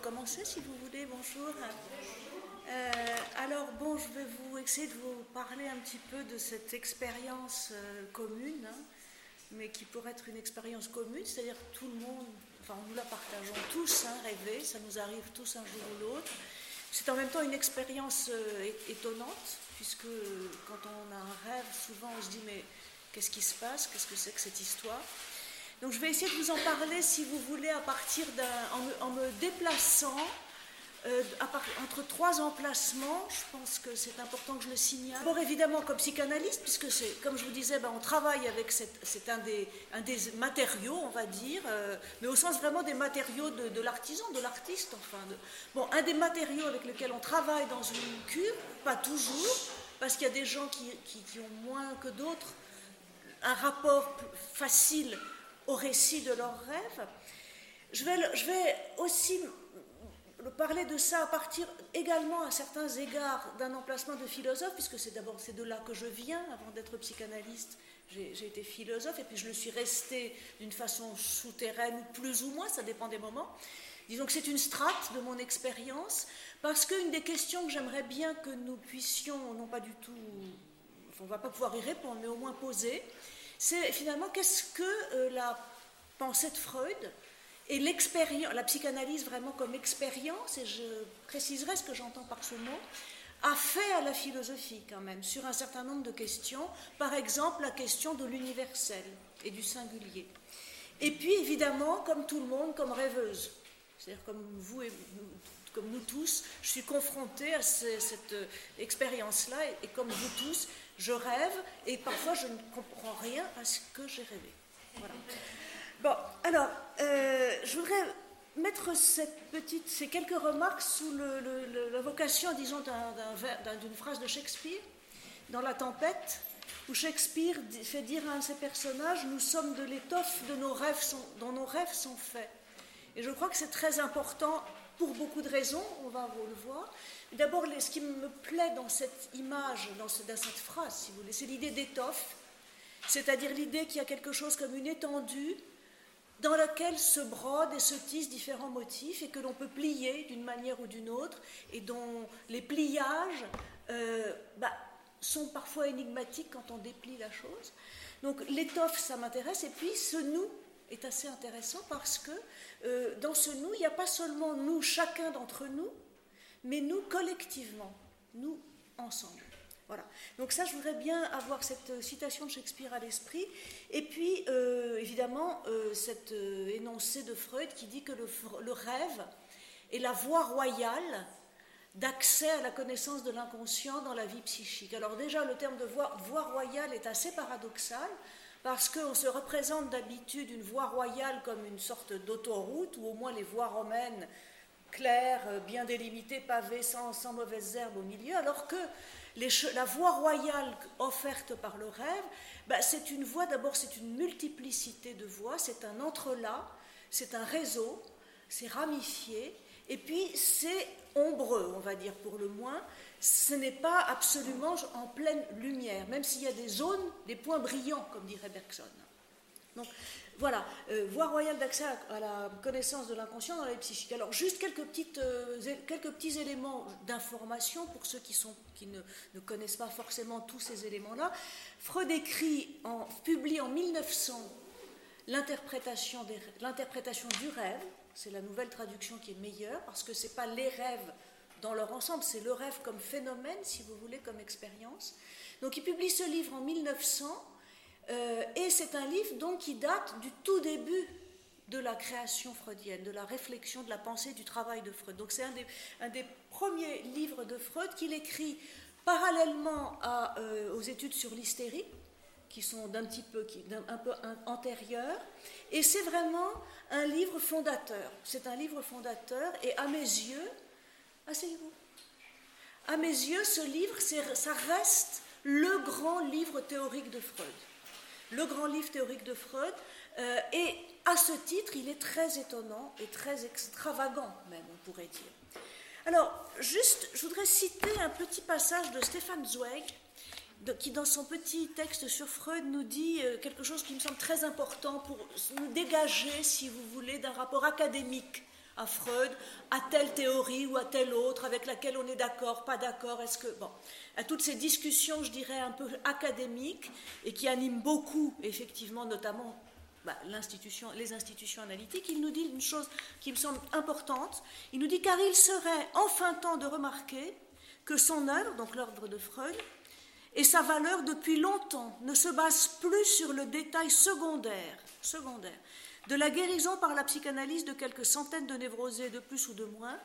commencer si vous voulez. Bonjour. Euh, alors bon, je vais vous essayer de vous parler un petit peu de cette expérience euh, commune, hein, mais qui pourrait être une expérience commune, c'est-à-dire tout le monde, enfin nous la partageons tous, hein, rêver, ça nous arrive tous un jour ou l'autre. C'est en même temps une expérience euh, étonnante, puisque quand on a un rêve, souvent on se dit mais qu'est-ce qui se passe, qu'est-ce que c'est que cette histoire? Donc je vais essayer de vous en parler, si vous voulez, à partir en, me déplaçant euh, entre trois emplacements. Je pense que c'est important que je le signale. D'abord, évidemment, comme psychanalyste, puisque c'est, comme je vous disais, ben, on travaille avec c'est un des, matériaux, on va dire, euh, mais au sens vraiment des matériaux de, l'artisan, de l'artiste, enfin. bon, un des matériaux avec lesquels on travaille dans une cure, pas toujours, parce qu'il y a des gens qui, qui ont moins que d'autres un rapport facile au récit de leurs rêves. Je vais, aussi parler de ça à partir également à certains égards d'un emplacement de philosophe, puisque c'est d'abord c'est de là que je viens, avant d'être psychanalyste, j'ai été philosophe, et puis je le suis resté d'une façon souterraine, plus ou moins, ça dépend des moments. Disons que c'est une strate de mon expérience, parce qu'une des questions que j'aimerais bien que nous puissions, non pas du tout, on ne va pas pouvoir y répondre, mais au moins poser, c'est finalement qu'est-ce que euh, la pensée de Freud et l'expérience, la psychanalyse vraiment comme expérience, et je préciserai ce que j'entends par ce mot, a fait à la philosophie quand même sur un certain nombre de questions, par exemple la question de l'universel et du singulier. Et puis évidemment, comme tout le monde, comme rêveuse, c'est-à-dire comme vous et comme nous tous, je suis confrontée à cette euh, expérience-là, et, comme vous tous, je rêve, et parfois je ne comprends rien à ce que j'ai rêvé. Voilà. Bon, alors, euh, je voudrais mettre ces quelques remarques sous la vocation, disons, d'une phrase de Shakespeare, dans La Tempête, où Shakespeare fait dire à un de ses personnages Nous sommes de l'étoffe dont nos rêves sont faits. Et je crois que c'est très important pour beaucoup de raisons, on va le voir. D'abord, ce qui me plaît dans cette image, dans, cette phrase, si vous voulez, c'est l'idée d'étoffe, c'est-à-dire l'idée qu'il y a quelque chose comme une étendue dans laquelle se brodent et se tissent différents motifs et que l'on peut plier d'une manière ou d'une autre et dont les pliages euh, bah, sont parfois énigmatiques quand on déplie la chose. Donc l'étoffe, ça m'intéresse, et puis ce nous est assez intéressant parce que euh, dans ce nous, il n'y a pas seulement nous, chacun d'entre nous, mais nous collectivement, nous ensemble. Voilà. Donc ça, je voudrais bien avoir cette citation de Shakespeare à l'esprit. Et puis, euh, évidemment, euh, cet énoncé de Freud qui dit que le, rêve est la voie royale d'accès à la connaissance de l'inconscient dans la vie psychique. Alors déjà, le terme de voie, voie royale est assez paradoxal parce qu'on se représente d'habitude une voie royale comme une sorte d'autoroute, ou au moins les voies romaines claires, euh, bien délimitées, pavées, sans, mauvaises herbes au milieu, alors que la voie royale offerte par le rêve, bah, c'est une voie, d'abord c'est une multiplicité de voies, c'est un entrelac, c'est un réseau, c'est ramifié, et puis c'est ombreux, on va dire pour le moins, ce n'est pas absolument en pleine lumière, même s'il y a des zones, des points brillants, comme dirait Bergson. Donc voilà, euh, voie royale d'accès à, la connaissance de l'inconscient dans la psychique. Alors juste euh, quelques petits éléments d'information pour ceux qui ne, ne, connaissent pas forcément tous ces éléments-là. Freud écrit, en, publie en 1900 l'interprétation du rêve, c'est la nouvelle traduction qui est meilleure, parce que ce n'est pas les rêves dans leur ensemble, c'est le rêve comme phénomène, si vous voulez, comme expérience. Donc il publie ce livre en 1900, euh, et c'est un livre donc qui date du tout début de la création freudienne, de la réflexion, de la pensée, du travail de Freud. Donc c'est un des, un des, premiers livres de Freud qu'il écrit parallèlement euh, aux études sur l'hystérie, qui sont d'un petit peu, qui, un, peu antérieures, et c'est vraiment un livre fondateur. C'est un livre fondateur, et à mes yeux, Asseyez-vous. À mes yeux, ce livre, ça reste le grand livre théorique de Freud. Le grand livre théorique de Freud. Euh, et à ce titre, il est très étonnant et très extravagant, même, on pourrait dire. Alors, juste, je voudrais citer un petit passage de Stéphane Zweig, qui, dans son petit texte sur Freud, nous dit euh, quelque chose qui me semble très important pour nous dégager, si vous voulez, d'un rapport académique à Freud, à telle théorie ou à telle autre, avec laquelle on est d'accord, pas d'accord, est-ce que. Bon, à toutes ces discussions, je dirais, un peu académiques, et qui animent beaucoup, effectivement, notamment bah, les institutions analytiques, il nous dit une chose qui me semble importante. Il nous dit car il serait enfin temps de remarquer que son œuvre, donc l'ordre de Freud, et sa valeur depuis longtemps ne se base plus sur le détail secondaire, secondaire de la guérison par la psychanalyse de quelques centaines de névrosés de plus ou de moins,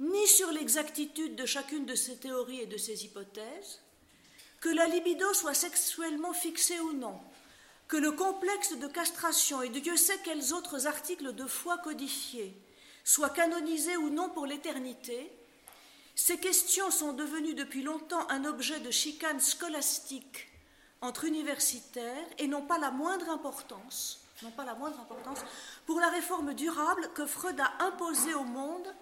ni sur l'exactitude de chacune de ces théories et de ces hypothèses, que la libido soit sexuellement fixée ou non, que le complexe de castration et de Dieu sait quels autres articles de foi codifiés soient canonisés ou non pour l'éternité, ces questions sont devenues depuis longtemps un objet de chicane scolastique entre universitaires et n'ont pas la moindre importance, pour la réforme durable que Freud a imposée au monde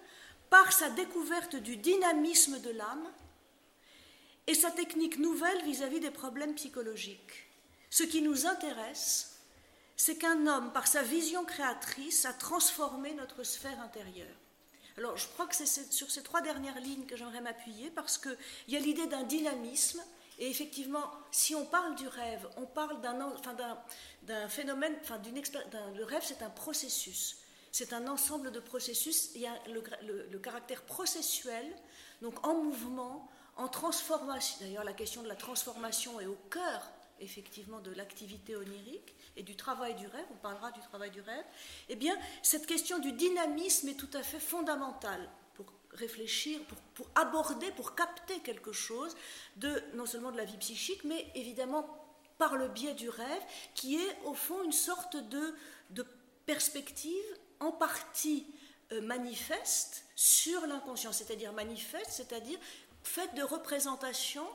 par sa découverte du dynamisme de l'âme et sa technique nouvelle vis-à-vis -vis des problèmes psychologiques. Ce qui nous intéresse, c'est qu'un homme, par sa vision créatrice, a transformé notre sphère intérieure. Alors, je crois que c'est sur ces trois dernières lignes que j'aimerais m'appuyer parce qu'il y a l'idée d'un dynamisme. Et effectivement, si on parle du rêve, on parle d'un enfin, phénomène, enfin, le rêve, c'est un processus. C'est un ensemble de processus. Il y a le caractère processuel, donc en mouvement, en transformation. D'ailleurs, la question de la transformation est au cœur effectivement de l'activité onirique et du travail du rêve, on parlera du travail du rêve, eh bien, cette question du dynamisme est tout à fait fondamentale pour réfléchir, pour, aborder, pour capter quelque chose de non seulement de la vie psychique, mais évidemment par le biais du rêve, qui est au fond une sorte de, de perspective en partie euh, manifeste sur l'inconscient, c'est-à-dire manifeste, c'est-à-dire faite de représentations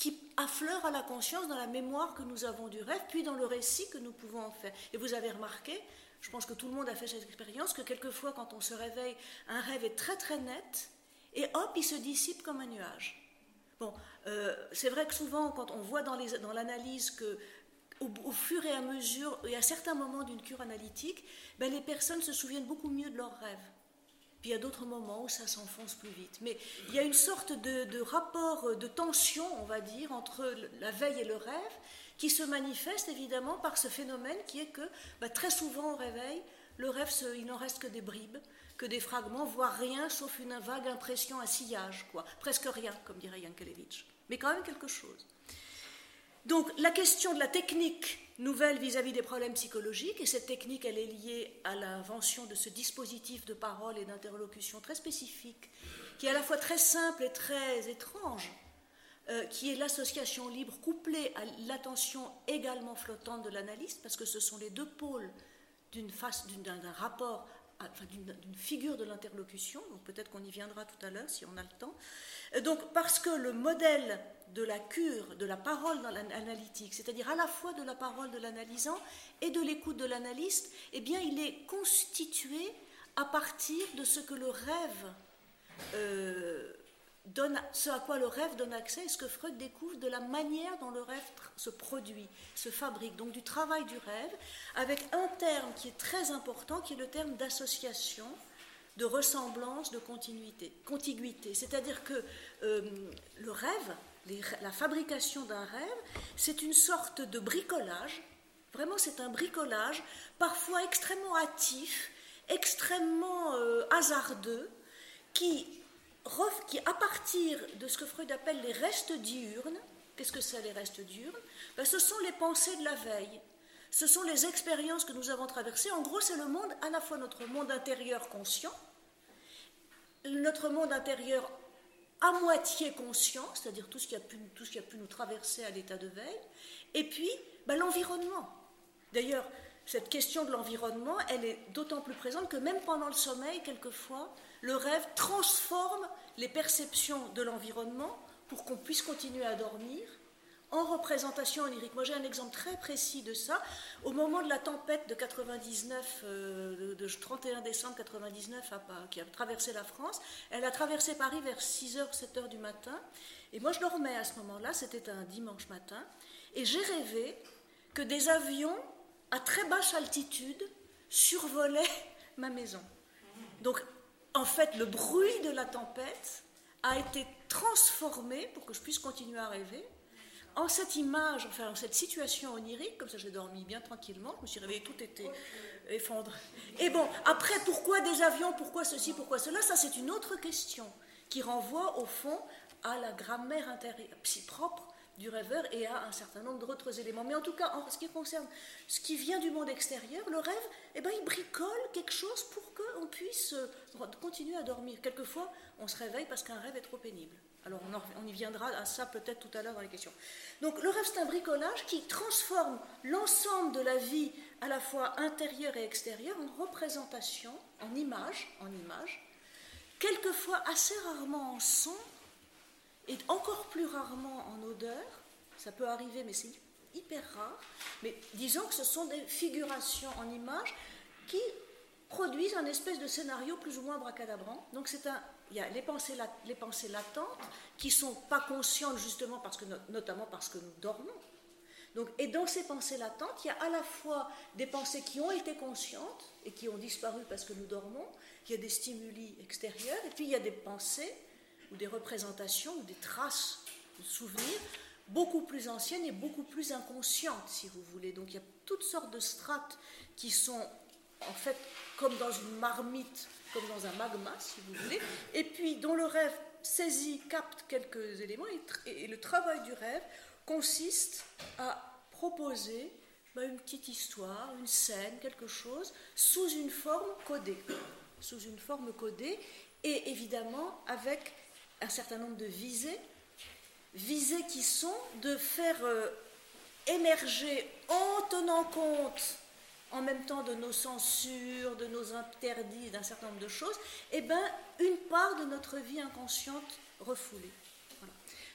qui affleure à la conscience dans la mémoire que nous avons du rêve, puis dans le récit que nous pouvons en faire. Et vous avez remarqué, je pense que tout le monde a fait cette expérience, que quelquefois quand on se réveille, un rêve est très très net, et hop, il se dissipe comme un nuage. Bon, euh, c'est vrai que souvent, quand on voit dans l'analyse que au, fur et à mesure, et à certains moments d'une cure analytique, ben, les personnes se souviennent beaucoup mieux de leurs rêves. Puis il y a d'autres moments où ça s'enfonce plus vite. Mais il y a une sorte de, rapport de tension, on va dire, entre la veille et le rêve, qui se manifeste évidemment par ce phénomène qui est que bah, très souvent au réveil, le rêve, il n'en reste que des bribes, que des fragments, voire rien, sauf une vague impression, un sillage, quoi. Presque rien, comme dirait Yankelevitch. Mais quand même quelque chose. Donc la question de la technique nouvelle vis-à-vis des problèmes psychologiques, et cette technique, elle est liée à l'invention de ce dispositif de parole et d'interlocution très spécifique, qui est à la fois très simple et très étrange, euh, qui est l'association libre couplée à l'attention également flottante de l'analyste, parce que ce sont les deux pôles d'un rapport d'une figure de l'interlocution, donc peut-être qu'on y viendra tout à l'heure si on a le temps. Euh, donc parce que le modèle de la cure, de la parole dans l'analytique, c'est-à-dire à la fois de la parole de l'analysant et de l'écoute de l'analyste, eh bien il est constitué à partir de ce que le rêve euh, donne, ce à quoi le rêve donne accès, et ce que Freud découvre de la manière dont le rêve se produit, se fabrique, donc du travail du rêve, avec un terme qui est très important, qui est le terme d'association, de ressemblance, de continuité, contiguïté. C'est-à-dire que euh, le rêve, la fabrication d'un rêve, c'est une sorte de bricolage. Vraiment, c'est un bricolage, parfois extrêmement hâtif, extrêmement euh, hasardeux, qui, qui, à partir de ce que Freud appelle les restes diurnes, qu'est-ce que c'est les restes diurnes? Ben, Ce sont les pensées de la veille. Ce sont les expériences que nous avons traversées. En gros, c'est le monde, à la fois notre monde intérieur conscient, notre monde intérieur à moitié conscient, c'est-à-dire tout, ce qui a pu, tout ce qui a pu nous traverser à l'état de veille, et puis ben, l'environnement. D'ailleurs, cette question de l'environnement, elle est d'autant plus présente que même pendant le sommeil, quelquefois, le rêve transforme les perceptions de l'environnement pour qu'on puisse continuer à dormir en représentation onirique. Moi, j'ai un exemple très précis de ça. Au moment de la tempête de 99, euh, de 31 décembre 99, qui a traversé la France, elle a traversé Paris vers 6h, 7h du matin. Et moi, je dormais à ce moment-là, c'était un dimanche matin, et j'ai rêvé que des avions à très basse altitude survolaient ma maison. Donc, en fait, le bruit de la tempête a été transformé, pour que je puisse continuer à rêver, en cette image, enfin en cette situation onirique, comme ça j'ai dormi bien tranquillement, je me suis réveillée, tout était effondré. Et bon, après, pourquoi des avions, pourquoi ceci, pourquoi cela, ça c'est une autre question qui renvoie au fond à la grammaire intérieure, si propre du rêveur et à un certain nombre d'autres éléments. Mais en tout cas, en ce qui concerne ce qui vient du monde extérieur, le rêve, eh ben, il bricole quelque chose pour qu'on puisse euh, continuer à dormir. Quelquefois, on se réveille parce qu'un rêve est trop pénible. Alors on, y viendra à ça peut-être tout à l'heure dans les questions. Donc le rêve, c'est un bricolage qui transforme l'ensemble de la vie, à la fois intérieure et extérieure, en représentation, en image, en image, quelquefois assez rarement en son, et encore plus rarement en odeur. Ça peut arriver, mais c'est hyper rare. Mais disons que ce sont des figurations en images qui produisent un espèce de scénario plus ou moins bracadabrant. Donc c'est un, il y a les pensées, les pensées latentes qui sont pas conscientes justement parce que notamment parce que nous dormons. Donc, et dans ces pensées latentes, il y a à la fois des pensées qui ont été conscientes et qui ont disparu parce que nous dormons, il y a des stimuli extérieurs, et puis il y a des pensées ou des représentations ou des traces de souvenirs beaucoup plus anciennes et beaucoup plus inconscientes, si vous voulez. Donc il y a toutes sortes de strates qui sont en fait comme dans une marmite, comme dans un magma, si vous voulez, et puis dont le rêve saisit, capte quelques éléments, et, le travail du rêve consiste à proposer bah, une petite histoire, une scène, quelque chose, sous une forme codée. Sous une forme codée, et évidemment avec un certain nombre de visées, visées qui sont de faire euh, émerger en tenant compte en même temps de nos censures, de nos interdits, d'un certain nombre de choses, eh bien, une part de notre vie inconsciente refoulée.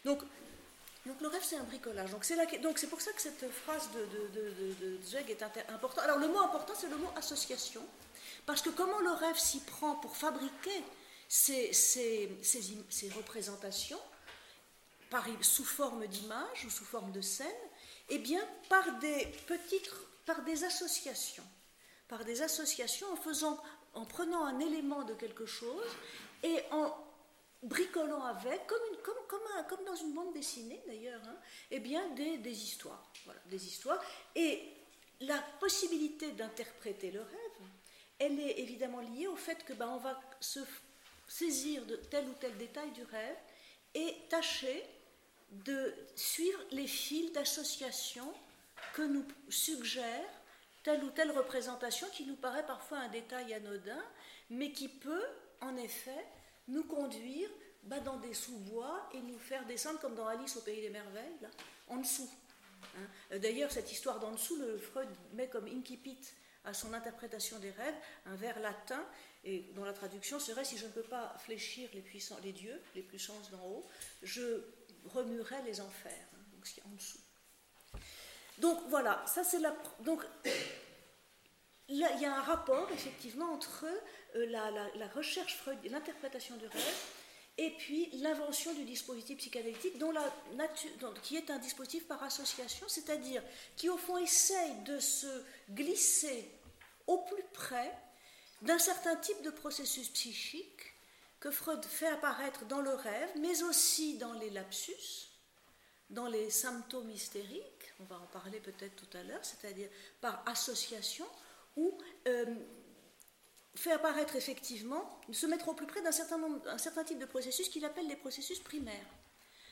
Donc, donc le rêve, c'est un bricolage. Donc c'est, donc c'est pour ça que cette phrase de, de, de, est importante. Alors le mot important, c'est le mot association. Parce que comment le rêve s'y prend pour fabriquer ces, représentations par, sous forme d'image ou sous forme de scène Eh bien, par des petites, par des associations, par des associations en faisant, en prenant un élément de quelque chose et en bricolant avec, comme, une, comme, comme, comme dans une bande dessinée d'ailleurs, hein, eh bien des, des histoires, voilà, des histoires. Et la possibilité d'interpréter le rêve, elle est évidemment liée au fait que ben, on va se saisir de tel ou tel détail du rêve et tâcher de suivre les fils d'association que nous suggère telle ou telle représentation qui nous paraît parfois un détail anodin, mais qui peut en effet nous conduire bah, dans des sous-bois et nous faire descendre comme dans Alice au pays des merveilles, en dessous. Hein. D'ailleurs, cette histoire d'en dessous, le Freud met comme incipit à son interprétation des rêves un vers latin et dont la traduction serait si je ne peux pas fléchir les, puissants, les dieux, les puissances d'en haut, je remuerai les enfers, hein, donc ce qui est en dessous. Donc voilà, ça c'est la. Donc il y, a un rapport effectivement entre euh, la, recherche Freud, l'interprétation du rêve, et puis l'invention du dispositif psychanalytique, dont la nature, qui est un dispositif par association, c'est-à-dire qui au fond essaye de se glisser au plus près d'un certain type de processus psychique que Freud fait apparaître dans le rêve, mais aussi dans les lapsus, dans les symptômes hystériques, on va en parler peut-être tout à l'heure, c'est-à-dire par association, ou euh, fait apparaître effectivement, se mettre au plus près d'un certain, certain type de processus qu'il appelle les processus primaires.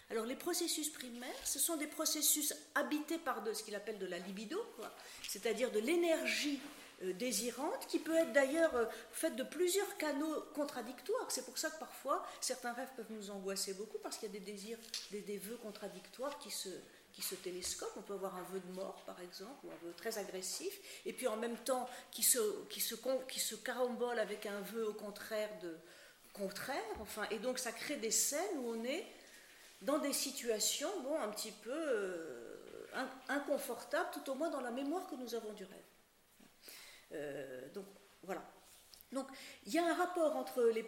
Alors les processus primaires, ce sont des processus habités par de, ce qu'il appelle de la libido, c'est-à-dire de l'énergie désirante, qui peut être d'ailleurs euh, faite de plusieurs canaux contradictoires. C'est pour ça que parfois certains rêves peuvent nous angoisser beaucoup parce qu'il y a des désirs, des, vœux contradictoires qui se, qui se télescopent. On peut avoir un vœu de mort, par exemple, ou un vœu très agressif, et puis en même temps qui se, qui se, qui se carambole avec un vœu au contraire de contraire. Enfin, et donc ça crée des scènes où on est dans des situations, bon, un petit peu euh, inconfortables, tout au moins dans la mémoire que nous avons du rêve. Euh, donc voilà. Donc il y a un rapport entre les,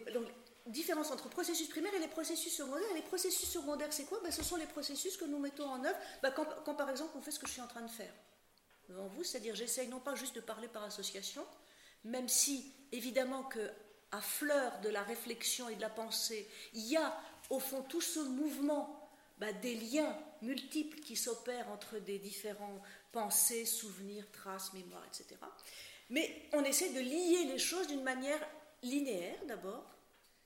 différence entre processus primaire et les processus secondaires. Et les processus secondaires, c'est quoi? Ben, Ce sont les processus que nous mettons en œuvre ben, quand, quand, par exemple on fait ce que je suis en train de faire devant vous, c'est-à-dire j'essaye non pas juste de parler par association, même si évidemment que à fleur de la réflexion et de la pensée, il y a au fond tout ce mouvement bah, des liens multiples qui s'opèrent entre des différents pensées, souvenirs, traces, mémoires, etc. Mais on essaie de lier les choses d'une manière linéaire d'abord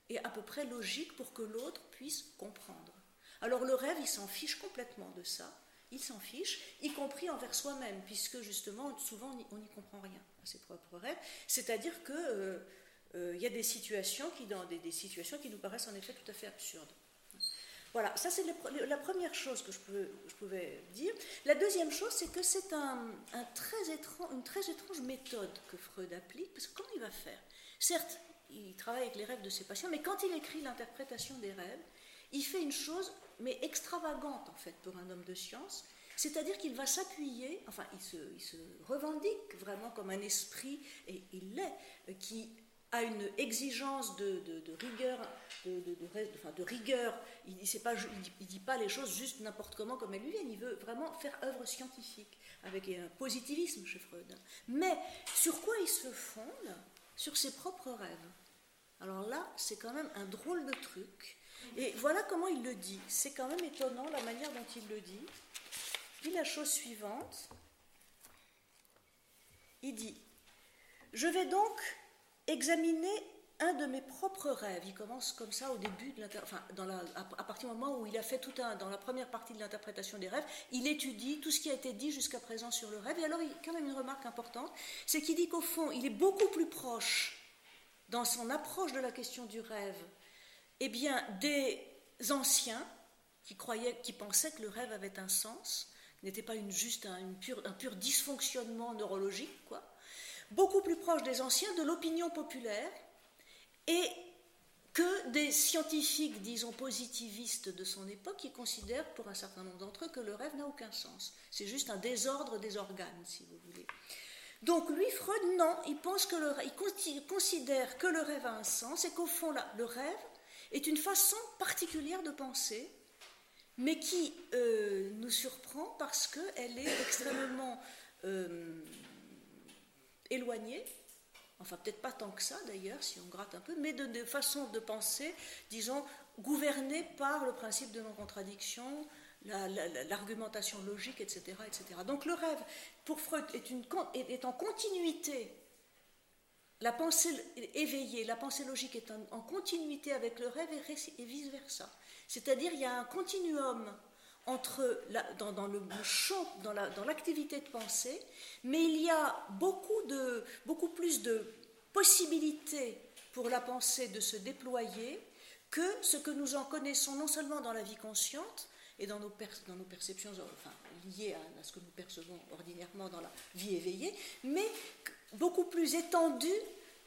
et à peu près logique pour que l'autre puisse comprendre. Alors le rêve, il s'en fiche complètement de ça. Il s'en fiche, y compris envers soi-même, puisque justement, souvent, on n'y comprend rien à ses propres rêves. C'est-à-dire qu'il euh, euh, y a des situations, qui, dans des, situations qui nous paraissent en effet tout à fait absurdes. Voilà, ça c'est la première chose que je, pouvais dire. La deuxième chose, c'est que c'est une très étrange méthode que Freud applique, parce que comment il va faire? Certes, il travaille avec les rêves de ses patients, mais quand il écrit l'interprétation des rêves, il fait une chose, mais extravagante en fait pour un homme de science, c'est-à-dire qu'il va s'appuyer, enfin il se, revendique vraiment comme un esprit, et il l'est, qui a une exigence de, rigueur, de, rigueur. Il ne dit, dit, pas les choses juste n'importe comment comme elles lui viennent. Il veut vraiment faire œuvre scientifique avec un positivisme chez Freud. Mais sur quoi il se fonde? Sur ses propres rêves. Alors là, c'est quand même un drôle de truc. Et voilà comment il le dit. C'est quand même étonnant la manière dont il le dit. Il dit la chose suivante. Il dit Je vais donc examiner un de mes propres rêves. Il commence comme ça au début de enfin, dans la, à, partir du moment où il a fait tout un, dans la première partie de l'interprétation des rêves, il étudie tout ce qui a été dit jusqu'à présent sur le rêve. Et alors, il quand même une remarque importante, c'est qu'il dit qu'au fond, il est beaucoup plus proche dans son approche de la question du rêve, eh bien, des anciens qui croyaient, qui pensaient que le rêve avait un sens, n'était pas une, juste un, un pur dysfonctionnement neurologique, quoi beaucoup plus proche des anciens, de l'opinion populaire, et que des scientifiques, disons, positivistes de son époque, qui considèrent, pour un certain nombre d'entre eux, que le rêve n'a aucun sens. C'est juste un désordre des organes, si vous voulez. Donc lui, Freud, non, il, pense que le, il considère que le rêve a un sens et qu'au fond, là, le rêve est une façon particulière de penser, mais qui euh, nous surprend parce qu'elle est extrêmement... Euh, éloignée, enfin peut-être pas tant que ça d'ailleurs, si on gratte un peu, mais de, façon de penser, disons, gouvernée par le principe de non-contradiction, l'argumentation logique, etc., etc. Donc le rêve, pour Freud, est en continuité. La pensée éveillée, la pensée logique est en, continuité avec le rêve et, et vice-versa. C'est-à-dire il y a un continuum entre dans, le champ, dans l'activité la, de pensée, mais il y a beaucoup, de, beaucoup plus de possibilités pour la pensée de se déployer que ce que nous en connaissons non seulement dans la vie consciente et dans nos, dans nos perceptions liées à, ce que nous percevons ordinairement dans la vie éveillée, mais beaucoup plus étendu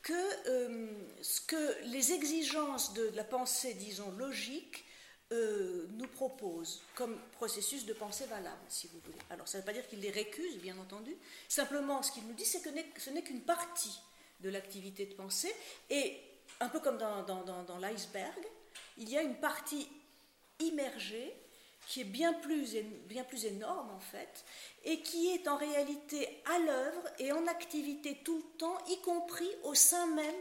que euh, ce que les exigences de la pensée, disons, logique euh, nous propose comme processus de pensée valable, si vous voulez. Alors, ça ne veut pas dire qu'il les récuse, bien entendu. Simplement, ce qu'il nous dit, c'est que ce n'est qu'une partie de l'activité de pensée. Et un peu comme dans, dans, l'iceberg, il y a une partie immergée qui est bien plus, bien plus énorme en fait, et qui est en réalité à l'œuvre et en activité tout le temps, y compris au sein même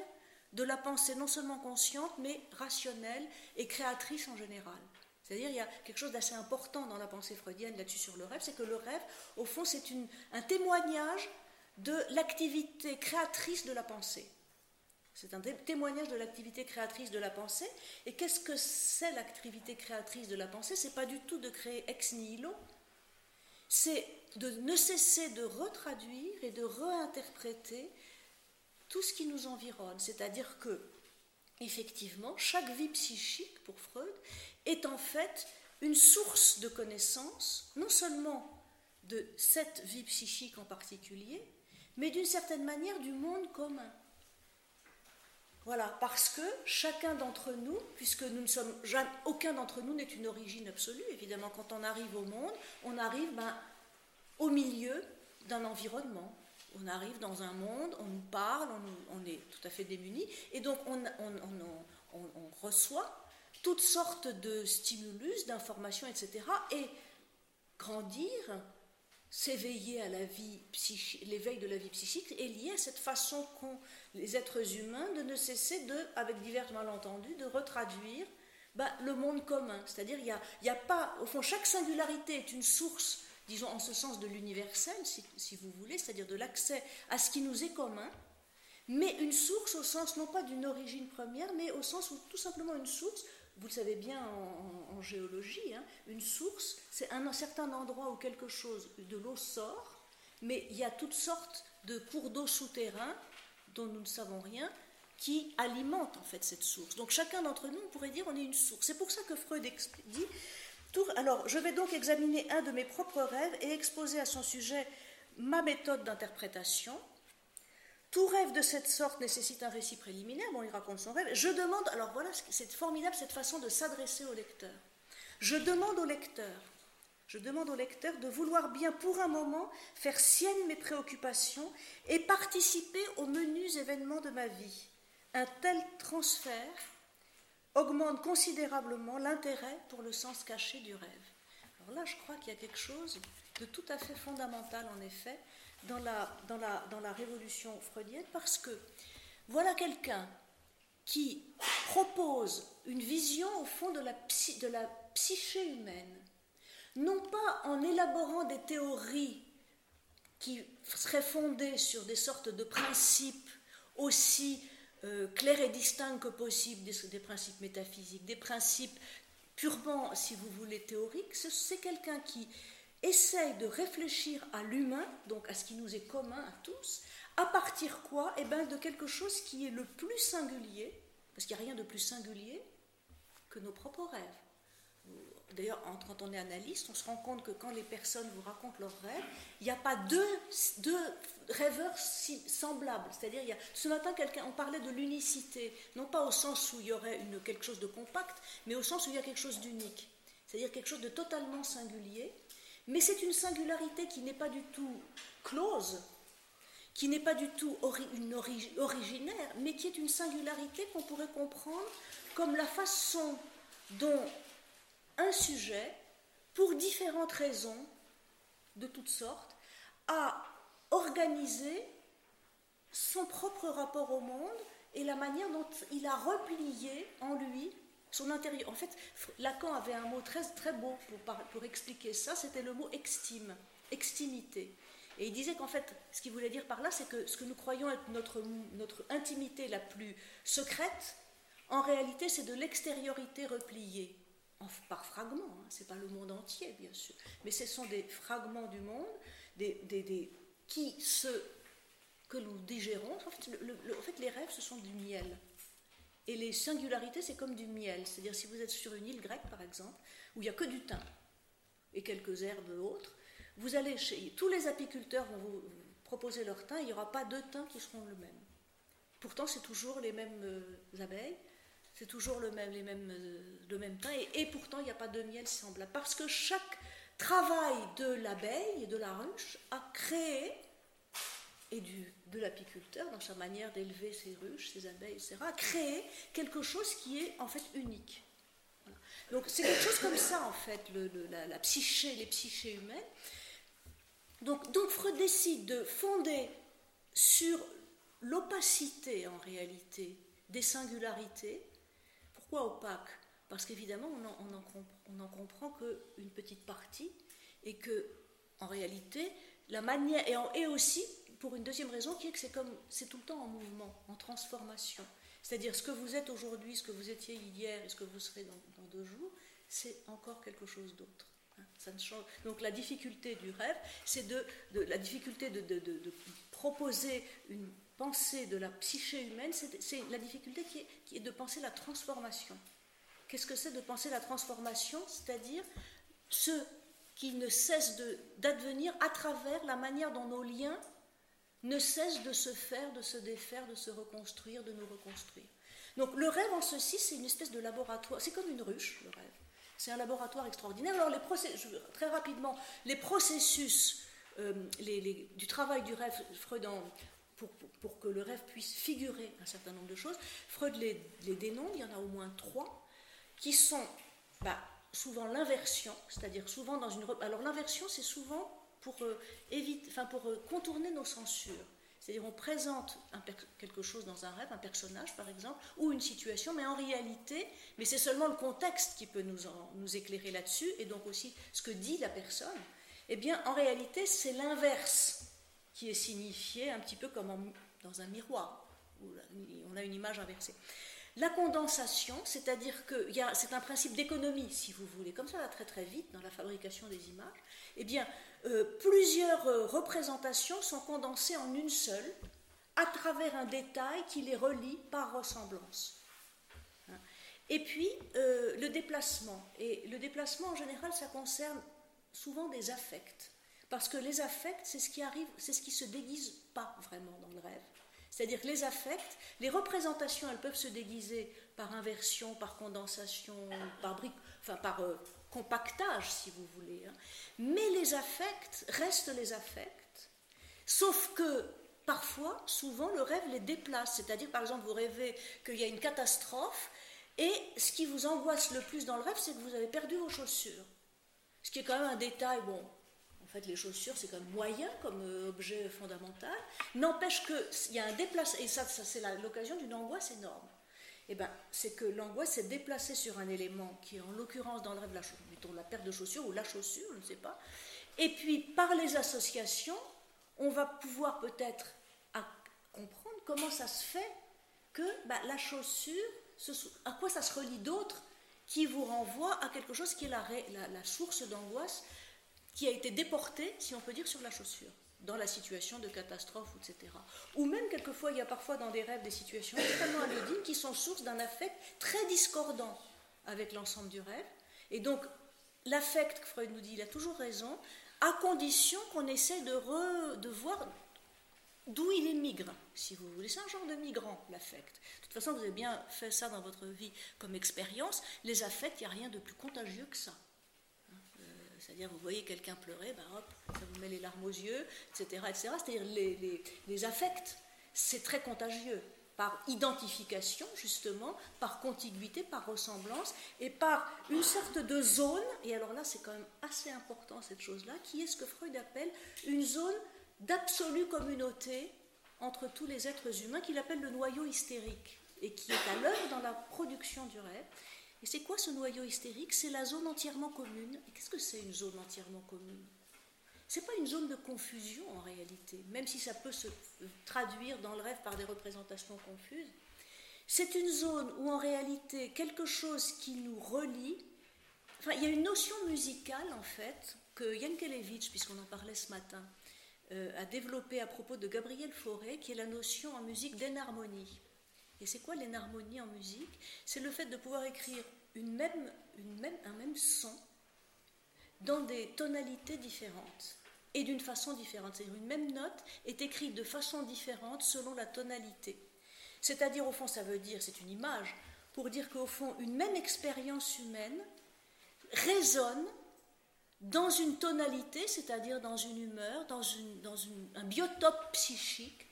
de la pensée non seulement consciente, mais rationnelle et créatrice en général. C'est-à-dire il y a quelque chose d'assez important dans la pensée freudienne là-dessus sur le rêve, c'est que le rêve, au fond, c'est un témoignage de l'activité créatrice de la pensée. C'est un témoignage de l'activité créatrice de la pensée. Et qu'est-ce que c'est l'activité créatrice de la pensée? C'est pas du tout de créer ex nihilo, c'est de ne cesser de retraduire et de réinterpréter tout ce qui nous environne. C'est-à-dire que, effectivement, chaque vie psychique, pour Freud, est en fait une source de connaissance, non seulement de cette vie psychique en particulier, mais d'une certaine manière du monde commun. Voilà, parce que chacun d'entre nous, puisque nous ne sommes jamais, aucun d'entre nous n'est une origine absolue, évidemment, quand on arrive au monde, on arrive ben, au milieu d'un environnement, on arrive dans un monde, on nous parle, on, est tout à fait démunis, et donc on, reçoit toutes sortes de stimulus, d'informations, etc. Et grandir s'éveiller à la vie psychique, l'éveil de la vie psychique est lié à cette façon qu'ont les êtres humains de ne cesser de, avec divers malentendus, de retraduire bah, le monde commun. C'est-à-dire, il n'y a, y a pas, au fond, chaque singularité est une source, disons, en ce sens de l'universel, si, vous voulez, c'est-à-dire de l'accès à ce qui nous est commun, mais une source au sens non pas d'une origine première, mais au sens où tout simplement une source vous le savez bien en, géologie, hein, une source, c'est un, certain endroit où quelque chose de l'eau sort, mais il y a toutes sortes de cours d'eau souterrains dont nous ne savons rien qui alimentent en fait cette source. Donc chacun d'entre nous, on pourrait dire, on est une source. C'est pour ça que Freud dit alors, je vais donc examiner un de mes propres rêves et exposer à son sujet ma méthode d'interprétation, tout rêve de cette sorte nécessite un récit préliminaire, bon, il raconte son rêve. Je demande, alors voilà, c'est formidable cette façon de s'adresser au lecteur. Je demande au lecteur, je demande au lecteur de vouloir bien pour un moment faire sienne mes préoccupations et participer aux menus événements de ma vie. Un tel transfert augmente considérablement l'intérêt pour le sens caché du rêve. Alors là, je crois qu'il y a quelque chose de tout à fait fondamental, en effet, dans la, dans la, dans la révolution freudienne parce que voilà quelqu'un qui propose une vision au fond de la, de la psyché humaine, non pas en élaborant des théories qui seraient fondées sur des sortes de principes aussi euh, clairs et distincts que possible, des, des, principes métaphysiques, des principes purement, si vous voulez, théoriques. C'est quelqu'un qui essaye de réfléchir à l'humain, donc à ce qui nous est commun à tous, à partir quoi? Eh bien de quelque chose qui est le plus singulier, parce qu'il n'y a rien de plus singulier que nos propres rêves. D'ailleurs, quand on est analyste, on se rend compte que quand les personnes vous racontent leurs rêves, il n'y a pas deux, deux rêveurs semblables. C'est-à-dire, ce matin, quelqu'un, on parlait de l'unicité, non pas au sens où il y aurait une, quelque chose de compact, mais au sens où il y a quelque chose d'unique. C'est-à-dire quelque chose de totalement singulier, mais c'est une singularité qui n'est pas du tout close, qui n'est pas du tout une originaire, mais qui est une singularité qu'on pourrait comprendre comme la façon dont un sujet, pour différentes raisons de toutes sortes, a organisé son propre rapport au monde et la manière dont il a replié en lui son intérieur. En fait, Lacan avait un mot très, très beau pour, pour expliquer ça, c'était le mot extime, extimité. Et il disait qu'en fait, ce qu'il voulait dire par là, c'est que ce que nous croyons être notre, notre intimité la plus secrète, en réalité, c'est de l'extériorité repliée, par fragments, hein. ce n'est pas le monde entier, bien sûr, mais ce sont des fragments du monde des, qui se, que nous digérons. En fait, en fait, les rêves, ce sont du miel. Et les singularités, c'est comme du miel. C'est-à-dire, si vous êtes sur une île grecque, par exemple, où il n'y a que du thym et quelques herbes autres, vous allez chez. Tous les apiculteurs vont vous proposer leur thym, il n'y aura pas deux thym qui seront le même. Pourtant, c'est toujours les mêmes euh, abeilles, c'est toujours le même, les mêmes, euh, même thym, et, pourtant, il n'y a pas de miel semblable. Parce que chaque travail de l'abeille et de la ruche a créé et du, de l'apiculteur dans sa manière d'élever ses ruches, ses abeilles, etc., a créé quelque chose qui est en fait unique. Donc c'est quelque chose comme ça en fait, le, la, psyché, les psychés humaines. Donc, donc Freud décide de fonder sur l'opacité en réalité des singularités. Opaque Parce qu'évidemment on n'en on en, on en comprend qu'une petite partie et que en réalité la manière et, et aussi pour une deuxième raison qui est que c'est comme c'est tout le temps en mouvement, en transformation. C'est-à-dire ce que vous êtes aujourd'hui, ce que vous étiez hier et ce que vous serez dans, deux jours, c'est encore quelque chose d'autre. Hein. Ça ne change. Donc la difficulté du rêve, c'est de, la difficulté de, de, proposer une pensée de la psyché humaine, c'est la difficulté qui est, de penser la transformation. Qu'est-ce que c'est de penser la transformation? C'est-à-dire ce qui ne cesse d'advenir à travers la manière dont nos liens ne cesse de se faire, de se défaire, de se reconstruire, de nous reconstruire. Donc le rêve en ceci, c'est une espèce de laboratoire, c'est comme une ruche, le rêve. C'est un laboratoire extraordinaire. Alors très rapidement, les processus euh, du travail du rêve, Freud pour, que le rêve puisse figurer un certain nombre de choses, Freud les, dénombre, il y en a au moins trois, qui sont bah, souvent l'inversion, c'est-à-dire souvent dans une... Alors l'inversion, c'est souvent pour, éviter, enfin, pour contourner nos censures. C'est-à-dire on présente quelque chose dans un rêve, un personnage par exemple, ou une situation, mais en réalité, mais c'est seulement le contexte qui peut nous, nous éclairer là-dessus, et donc aussi ce que dit la personne. Eh bien, en réalité, c'est l'inverse qui est signifié un petit peu comme dans un miroir, où on a une image inversée. La condensation, c'est-à-dire que c'est un principe d'économie, si vous voulez, comme ça va très très vite dans la fabrication des images, eh bien, euh, plusieurs euh, représentations sont condensées en une seule, à travers un détail qui les relie par ressemblance. Et puis, euh, le déplacement. Et le déplacement, en général, ça concerne souvent des affects. Parce que les affects, c'est ce qui arrive, c'est ce qui se déguise pas vraiment dans le rêve. C'est-à-dire que les affects, les représentations, elles peuvent se déguiser par inversion, par condensation, par, enfin, par euh, compactage, si vous voulez. Hein. Mais les affects restent les affects, sauf que parfois, souvent, le rêve les déplace. C'est-à-dire, par exemple, vous rêvez qu'il y a une catastrophe, et ce qui vous angoisse le plus dans le rêve, c'est que vous avez perdu vos chaussures. Ce qui est quand même un détail, bon, fait, les chaussures, c'est quand même moyen comme euh, objet fondamental. N'empêche qu'il y a un déplacement, et ça, ça c'est l'occasion d'une angoisse énorme. Eh ben, c'est que l'angoisse s'est déplacée sur un élément qui est en l'occurrence dans le rêve, la, mettons la paire de chaussures ou la chaussure, je ne sais pas. Et puis, par les associations, on va pouvoir peut-être comprendre comment ça se fait que bah, la chaussure, à quoi ça se relie d'autre qui vous renvoie à quelque chose qui est la source d'angoisse qui a été déporté, si on peut dire, sur la chaussure, dans la situation de catastrophe, etc. Ou même, quelquefois, il y a parfois dans des rêves des situations extrêmement anodines qui sont source d'un affect très discordant avec l'ensemble du rêve. Et donc, l'affect, Freud nous dit, il a toujours raison, à condition qu'on essaie de, de voir d'où il émigre, si vous voulez. C'est un genre de migrant, l'affect. De toute façon, vous avez bien fait ça dans votre vie comme expérience. Les affects, il n'y a rien de plus contagieux que ça. C'est-à-dire, vous voyez quelqu'un pleurer, ben hop, ça vous met les larmes aux yeux, etc. C'est-à-dire, les, les, affects, c'est très contagieux par identification, justement, par contiguïté, par ressemblance, et par une sorte de zone, et alors là c'est quand même assez important cette chose-là, qui est ce que Freud appelle une zone d'absolue communauté entre tous les êtres humains, qu'il appelle le noyau hystérique, et qui est à l'œuvre dans la production du rêve, et c'est quoi ce noyau hystérique? C'est la zone entièrement commune. Et qu'est-ce que c'est une zone entièrement commune? C'est pas une zone de confusion en réalité, même si ça peut se traduire dans le rêve par des représentations confuses. C'est une zone où en réalité quelque chose qui nous relie, enfin il y a une notion musicale en fait que Yankelevitch, puisqu'on en parlait ce matin, euh, a développée à propos de Gabriel Fauré, qui est la notion en musique d'énharmonie. Et c'est quoi l'énharmonie en musique? C'est le fait de pouvoir écrire une même, une même, un même son dans des tonalités différentes et d'une façon différente. C'est-à-dire une même note est écrite de façon différente selon la tonalité. C'est-à-dire, au fond, ça veut dire, c'est une image, pour dire qu'au fond, une même expérience humaine résonne dans une tonalité, c'est-à-dire dans une humeur, dans, une, dans un biotope psychique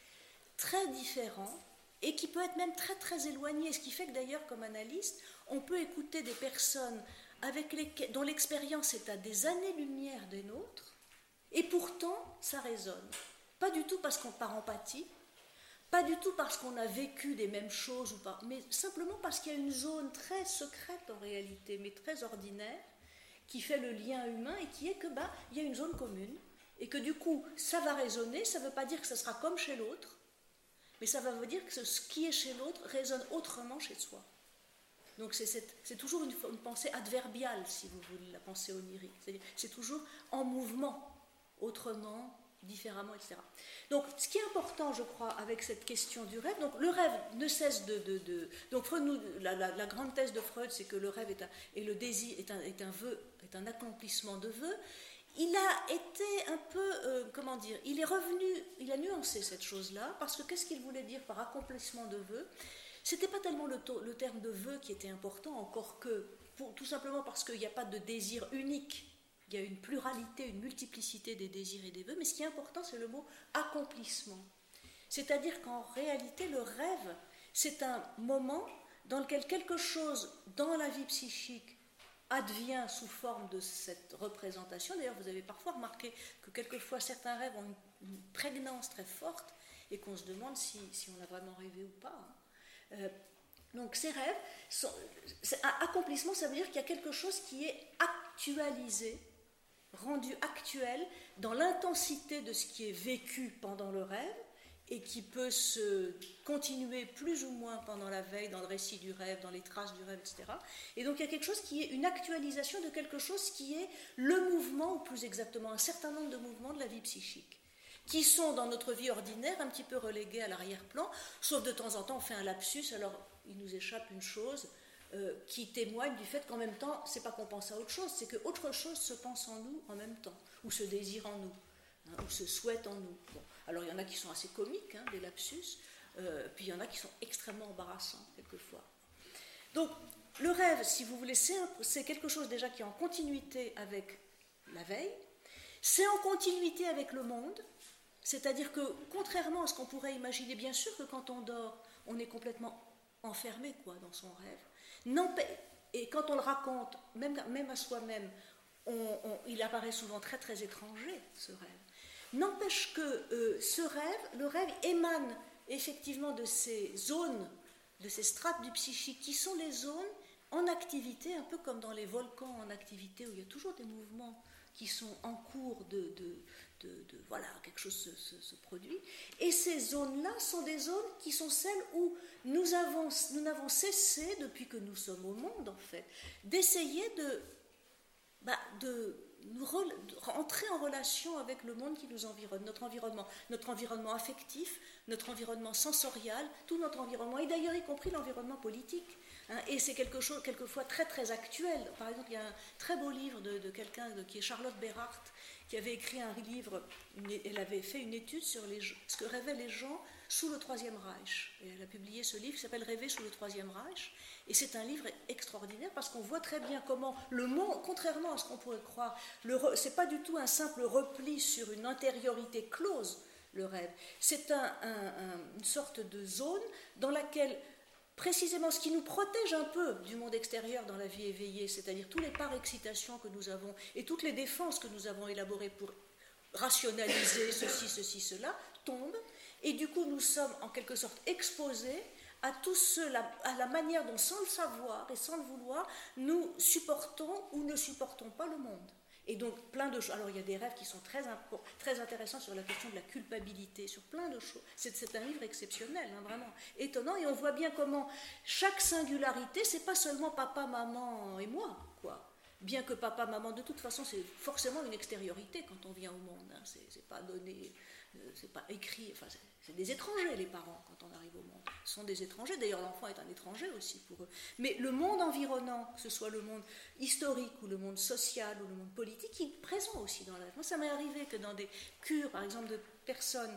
très différent et qui peut être même très très éloigné. Ce qui fait que d'ailleurs, comme analyste, on peut écouter des personnes dont l'expérience est à des années-lumière des nôtres, et pourtant ça résonne. Pas du tout parce qu'on par empathie, pas du tout parce qu'on a vécu des mêmes choses, ou pas, mais simplement parce qu'il y a une zone très secrète en réalité, mais très ordinaire, qui fait le lien humain et qui est que bah il y a une zone commune et que du coup ça va résonner. Ça ne veut pas dire que ce sera comme chez l'autre, mais ça va vous dire que ce qui est chez l'autre résonne autrement chez soi. Donc c'est toujours une, pensée adverbiale, si vous voulez, la pensée onirique. C'est toujours en mouvement, autrement, différemment, etc. Donc ce qui est important, je crois, avec cette question du rêve, donc le rêve ne cesse de... donc Freud nous, la, grande thèse de Freud, c'est que le rêve est un, et le désir est un, est un vœu, est un accomplissement de vœux, il a été un peu, euh, comment dire, il est revenu, il a nuancé cette chose-là, parce que qu'est-ce qu'il voulait dire par accomplissement de vœux? C'était pas tellement le, terme de vœu qui était important, encore que, tout simplement parce qu'il n'y a pas de désir unique, il y a une pluralité, une multiplicité des désirs et des vœux, mais ce qui est important, c'est le mot accomplissement. C'est-à-dire qu'en réalité, le rêve, c'est un moment dans lequel quelque chose dans la vie psychique advient sous forme de cette représentation. D'ailleurs, vous avez parfois remarqué que quelquefois certains rêves ont une, prégnance très forte et qu'on se demande si, on a vraiment rêvé ou pas. Hein. Euh, donc ces rêves, sont, accomplissement, ça veut dire qu'il y a quelque chose qui est actualisé, rendu actuel dans l'intensité de ce qui est vécu pendant le rêve et qui peut se continuer plus ou moins pendant la veille, dans le récit du rêve, dans les traces du rêve, etc. Et donc il y a quelque chose qui est une actualisation de quelque chose qui est le mouvement, ou plus exactement un certain nombre de mouvements de la vie psychique qui sont dans notre vie ordinaire un petit peu relégués à l'arrière-plan, sauf de temps en temps on fait un lapsus, alors il nous échappe une chose euh, qui témoigne du fait qu'en même temps, c'est pas qu'on pense à autre chose, c'est que autre chose se pense en nous en même temps, ou se désire en nous, hein, ou se souhaite en nous. Alors il y en a qui sont assez comiques, hein, des lapsus, euh, puis il y en a qui sont extrêmement embarrassants quelquefois. Donc le rêve, si vous voulez, c'est quelque chose déjà qui est en continuité avec la veille, c'est en continuité avec le monde, c'est-à-dire que contrairement à ce qu'on pourrait imaginer, bien sûr que quand on dort, on est complètement enfermé quoi, dans son rêve. Et quand on le raconte, même, même à soi-même, il apparaît souvent très très étranger, ce rêve. N'empêche que euh, ce rêve, le rêve émane effectivement de ces zones, de ces strates du psychique qui sont les zones en activité, un peu comme dans les volcans en activité où il y a toujours des mouvements qui sont en cours de, de, voilà, quelque chose se, produit. Et ces zones-là sont des zones qui sont celles où nous avons, nous n'avons cessé, depuis que nous sommes au monde en fait, d'essayer de, bah, de nous entrer en relation avec le monde qui nous environne, notre environnement, notre environnement affectif, notre environnement sensorial, tout notre environnement, et d'ailleurs y compris l'environnement politique. Hein. et c'est quelque chose, quelquefois, très très actuel. Par exemple, il y a un très beau livre de, quelqu'un qui est Charlotte Berhardt, qui avait écrit un livre, elle avait fait une étude sur les, ce que rêvaient les gens sous le Troisième Reich. Et elle a publié ce livre qui s'appelle Rêver sous le Troisième Reich. Et c'est un livre extraordinaire parce qu'on voit très bien comment le monde, contrairement à ce qu'on pourrait croire, ce n'est pas du tout un simple repli sur une intériorité close, le rêve. C'est une sorte de zone dans laquelle précisément ce qui nous protège un peu du monde extérieur dans la vie éveillée, c'est-à-dire tous les par excitations que nous avons et toutes les défenses que nous avons élaborées pour rationaliser ceci, ceci, cela, tombent. Et du coup, nous sommes en quelque sorte exposés à tout cela, à la manière dont, sans le savoir et sans le vouloir, nous supportons ou ne supportons pas le monde. Et donc, plein de choses. Alors, il y a des rêves qui sont très, très intéressants sur la question de la culpabilité, sur plein de choses. C'est un livre exceptionnel, hein, vraiment étonnant. Et on voit bien comment chaque singularité, c'est pas seulement papa, maman et moi, quoi. Bien que papa, maman, de toute façon, c'est forcément une extériorité quand on vient au monde. Hein. C'est pas donné, c'est pas écrit. Enfin, c'est des étrangers, les parents, quand on arrive au monde. Ce sont des étrangers. D'ailleurs, l'enfant est un étranger aussi pour eux. Mais le monde environnant, que ce soit le monde historique ou le monde social ou le monde politique, il est présent aussi dans la. Moi, ça m'est arrivé que dans des cures, par exemple, de personnes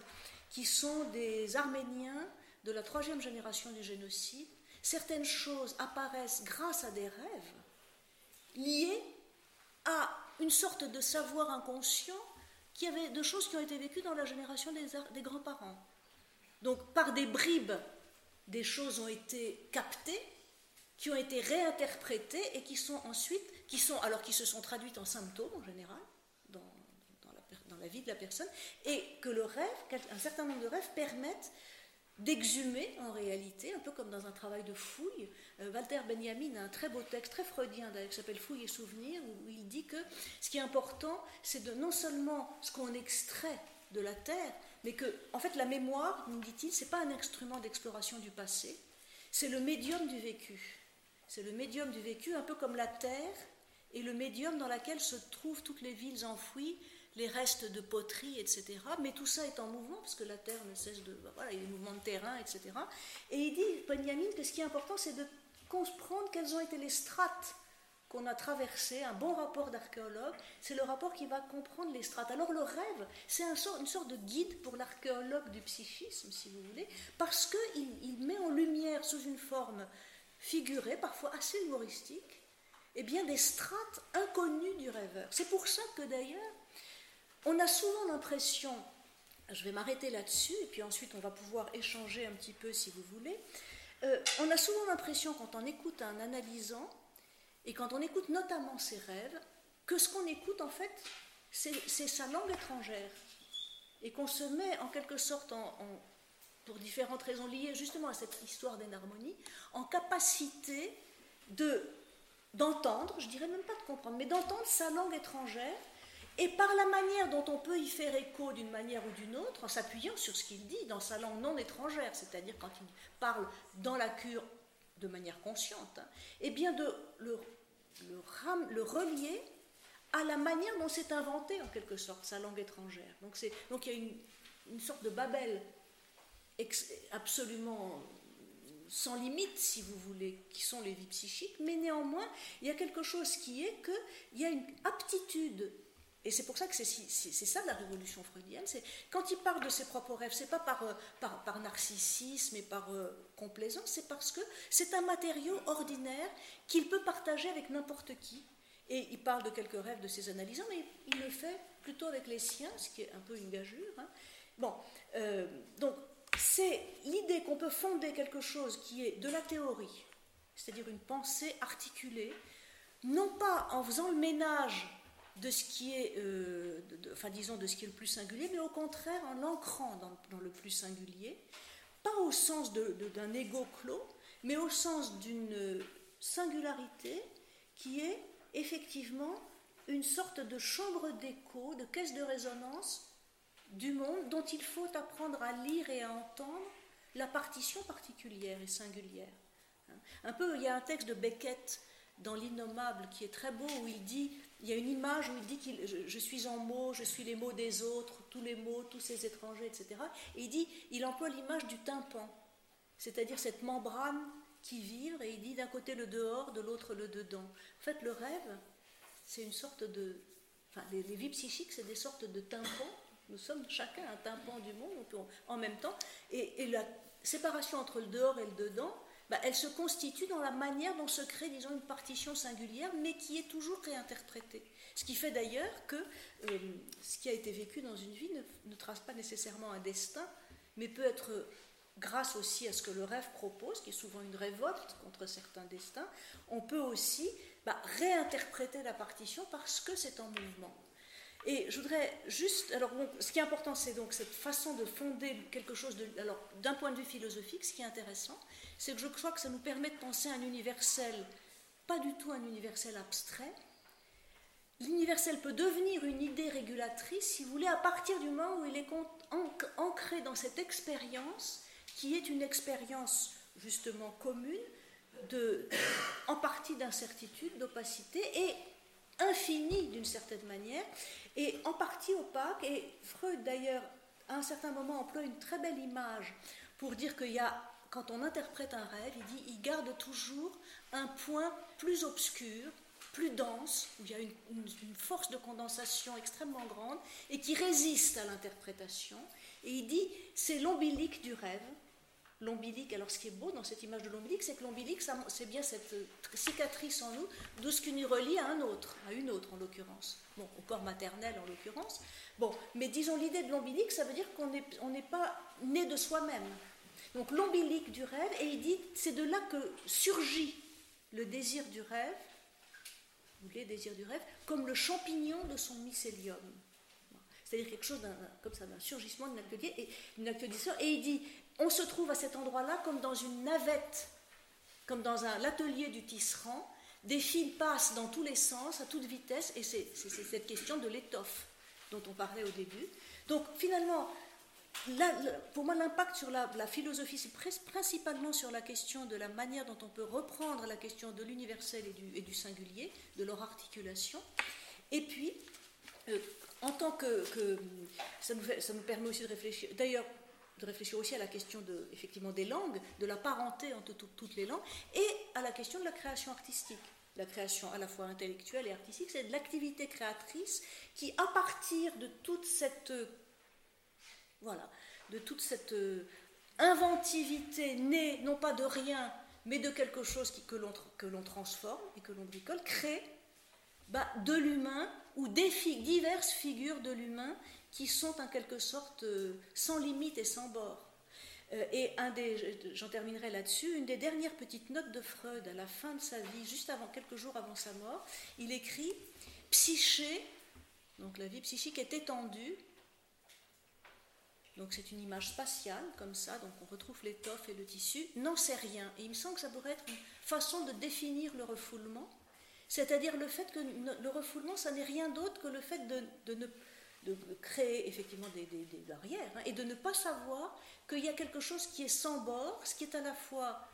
qui sont des Arméniens de la troisième génération du génocide, certaines choses apparaissent grâce à des rêves liés à une sorte de savoir inconscient qui avait de choses qui ont été vécues dans la génération des grands-parents. Donc par des bribes, des choses ont été captées, qui ont été réinterprétées et qui sont ensuite, qui sont, alors qui se sont traduites en symptômes en général, dans, la, vie de la personne, et que le rêve, un certain nombre de rêves permettent d'exhumer en réalité, un peu comme dans un travail de fouille. Euh, Walter Benjamin a un très beau texte, très freudien d'ailleurs, qui s'appelle Fouille et souvenir, où il dit que ce qui est important, c'est de non seulement ce qu'on extrait de la Terre, mais que, en fait, la mémoire, nous dit-il, c'est pas un instrument d'exploration du passé, c'est le médium du vécu. C'est le médium du vécu, un peu comme la terre et le médium dans lequel se trouvent toutes les villes enfouies, les restes de poterie, etc. Mais tout ça est en mouvement, parce que la terre ne cesse de. Voilà, il y a des mouvements de terrain, etc. Et il dit, Benjamin, que ce qui est important, c'est de comprendre quelles ont été les strates qu'on a traversé, un bon rapport d'archéologue, c'est le rapport qui va comprendre les strates. Alors le rêve, c'est un une sorte de guide pour l'archéologue du psychisme, si vous voulez, parce qu'il il met en lumière sous une forme figurée, parfois assez humoristique, eh bien des strates inconnues du rêveur. C'est pour ça que d'ailleurs, on a souvent l'impression, je vais m'arrêter là-dessus, et puis ensuite on va pouvoir échanger un petit peu si vous voulez, euh, on a souvent l'impression quand on écoute un analysant, et quand on écoute notamment ses rêves, que ce qu'on écoute en fait, c'est sa langue étrangère. Et qu'on se met en quelque sorte, pour différentes raisons liées justement à cette histoire d'énharmonie, en capacité de d'entendre, je dirais même pas de comprendre, mais d'entendre sa langue étrangère et par la manière dont on peut y faire écho d'une manière ou d'une autre, en s'appuyant sur ce qu'il dit dans sa langue non étrangère, c'est-à-dire quand il parle dans la cure de manière consciente, hein, et bien de le, le, relier à la manière dont s'est inventée en quelque sorte sa langue étrangère. Donc, donc il y a une, une sorte de Babel absolument sans limite, si vous voulez, qui sont les vies psychiques, mais néanmoins, il y a quelque chose qui est qu'il y a une aptitude et c'est pour ça que c'est ça la révolution freudienne. C'est quand il parle de ses propres rêves, c'est pas par, euh, narcissisme et par euh, complaisance, c'est parce que c'est un matériau ordinaire qu'il peut partager avec n'importe qui. Et il parle de quelques rêves de ses analysants, mais il le fait plutôt avec les siens, ce qui est un peu une gageure. Hein. Bon, euh, donc c'est l'idée qu'on peut fonder quelque chose qui est de la théorie, c'est-à-dire une pensée articulée, non pas en faisant le ménage de ce qui est, euh, enfin disons de ce qui est le plus singulier, mais au contraire en l'ancrant dans, le plus singulier, pas au sens d'un ego clos, mais au sens d'une singularité qui est effectivement une sorte de chambre d'écho, de caisse de résonance du monde dont il faut apprendre à lire et à entendre la partition particulière et singulière. Un peu, il y a un texte de Beckett dans L'innommable qui est très beau où il dit il y a une image où il dit que je, suis en mots, je suis les mots des autres, tous les mots, tous ces étrangers, etc. Et il dit, il emploie l'image du tympan, c'est-à-dire cette membrane qui vibre, et il dit d'un côté le dehors, de l'autre le dedans. En fait, le rêve, c'est une sorte de... Enfin, les, vies psychiques, c'est des sortes de tympans. Nous sommes chacun un tympan du monde en même temps. Et la séparation entre le dehors et le dedans, bah, elle se constitue dans la manière dont se crée, disons, une partition singulière, mais qui est toujours réinterprétée. Ce qui fait d'ailleurs que euh, ce qui a été vécu dans une vie ne, trace pas nécessairement un destin, mais peut être, grâce aussi à ce que le rêve propose, qui est souvent une révolte contre certains destins, on peut aussi bah, réinterpréter la partition parce que c'est en mouvement. Et je voudrais juste. Alors, ce qui est important, c'est donc cette façon de fonder quelque chose. Alors, d'un point de vue philosophique, ce qui est intéressant, c'est que je crois que ça nous permet de penser un universel, pas du tout un universel abstrait. L'universel peut devenir une idée régulatrice, si vous voulez, à partir du moment où il est ancré dans cette expérience, qui est une expérience justement commune, de, en partie d'incertitude, d'opacité, et infinie d'une certaine manière, et en partie opaque. Et Freud, d'ailleurs, à un certain moment, emploie une très belle image pour dire qu'il y a quand on interprète un rêve, il dit garde toujours un point plus obscur, plus dense, où il y a une, force de condensation extrêmement grande et qui résiste à l'interprétation. Et il dit c'est l'ombilique du rêve. L'ombilique, alors ce qui est beau dans cette image de l'ombilique, c'est que l'ombilique, c'est bien cette cicatrice en nous, d'où ce qui nous relie à un autre, à une autre en l'occurrence. Bon, au corps maternel en l'occurrence. Bon, mais disons l'idée de l'ombilique, ça veut dire qu'on n'est pas né de soi-même donc l'ombilique du rêve, et il dit, c'est de là que surgit le désir du rêve, ou les désirs du rêve, comme le champignon de son mycélium. C'est-à-dire quelque chose comme ça, d'un surgissement d'une actualité, et, et il dit, on se trouve à cet endroit-là comme dans une navette, comme dans un, l'atelier du tisserand, des fils passent dans tous les sens, à toute vitesse, et c'est, cette question de l'étoffe dont on parlait au début. Donc finalement, pour moi, l'impact sur la, philosophie, c'est principalement sur la question de la manière dont on peut reprendre la question de l'universel et du, singulier, de leur articulation. Et puis, euh, en tant que, ça, nous permet aussi de réfléchir, d'ailleurs, de réfléchir aussi à la question de, effectivement, des langues, de la parenté entre toutes les langues, et à la question de la création artistique. La création à la fois intellectuelle et artistique, c'est de l'activité créatrice qui, à partir de toute cette voilà, de toute cette euh, inventivité née non pas de rien, mais de quelque chose que l'on transforme et que l'on bricole, crée bah, de l'humain ou des diverses figures de l'humain qui sont en quelque sorte euh, sans limite et sans bord. Euh, et un des, j'en terminerai là-dessus, une des dernières petites notes de Freud à la fin de sa vie, juste avant, quelques jours avant sa mort, il écrit Psyché, donc la vie psychique est étendue, donc c'est une image spatiale comme ça, donc on retrouve l'étoffe et le tissu, n'en sait rien. Et il me semble que ça pourrait être une façon de définir le refoulement, c'est-à-dire le fait que le refoulement, ça n'est rien d'autre que le fait de, ne, de créer effectivement des, barrières hein, et de ne pas savoir qu'il y a quelque chose qui est sans bord, ce qui est à la fois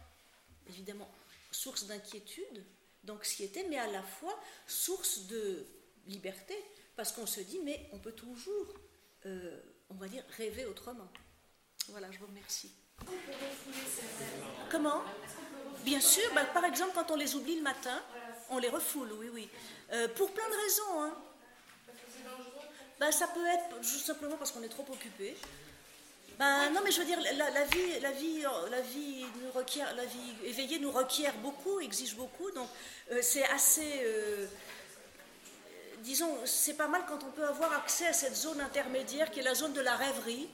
évidemment source d'inquiétude, d'anxiété, mais à la fois source de liberté, parce qu'on se dit, mais on peut toujours, euh, on va dire, rêver autrement. Voilà, je vous remercie. Comment? Bien sûr, bah, par exemple, quand on les oublie le matin, on les refoule, oui, oui. Euh, pour plein de raisons. Hein. Bah, ça peut être juste simplement parce qu'on est trop occupé. Ben, non, mais je veux dire, la, vie, la vie, requiert, la vie éveillée nous requiert beaucoup, exige beaucoup. Donc, euh, c'est assez, euh, disons, c'est pas mal quand on peut avoir accès à cette zone intermédiaire qui est la zone de la rêverie,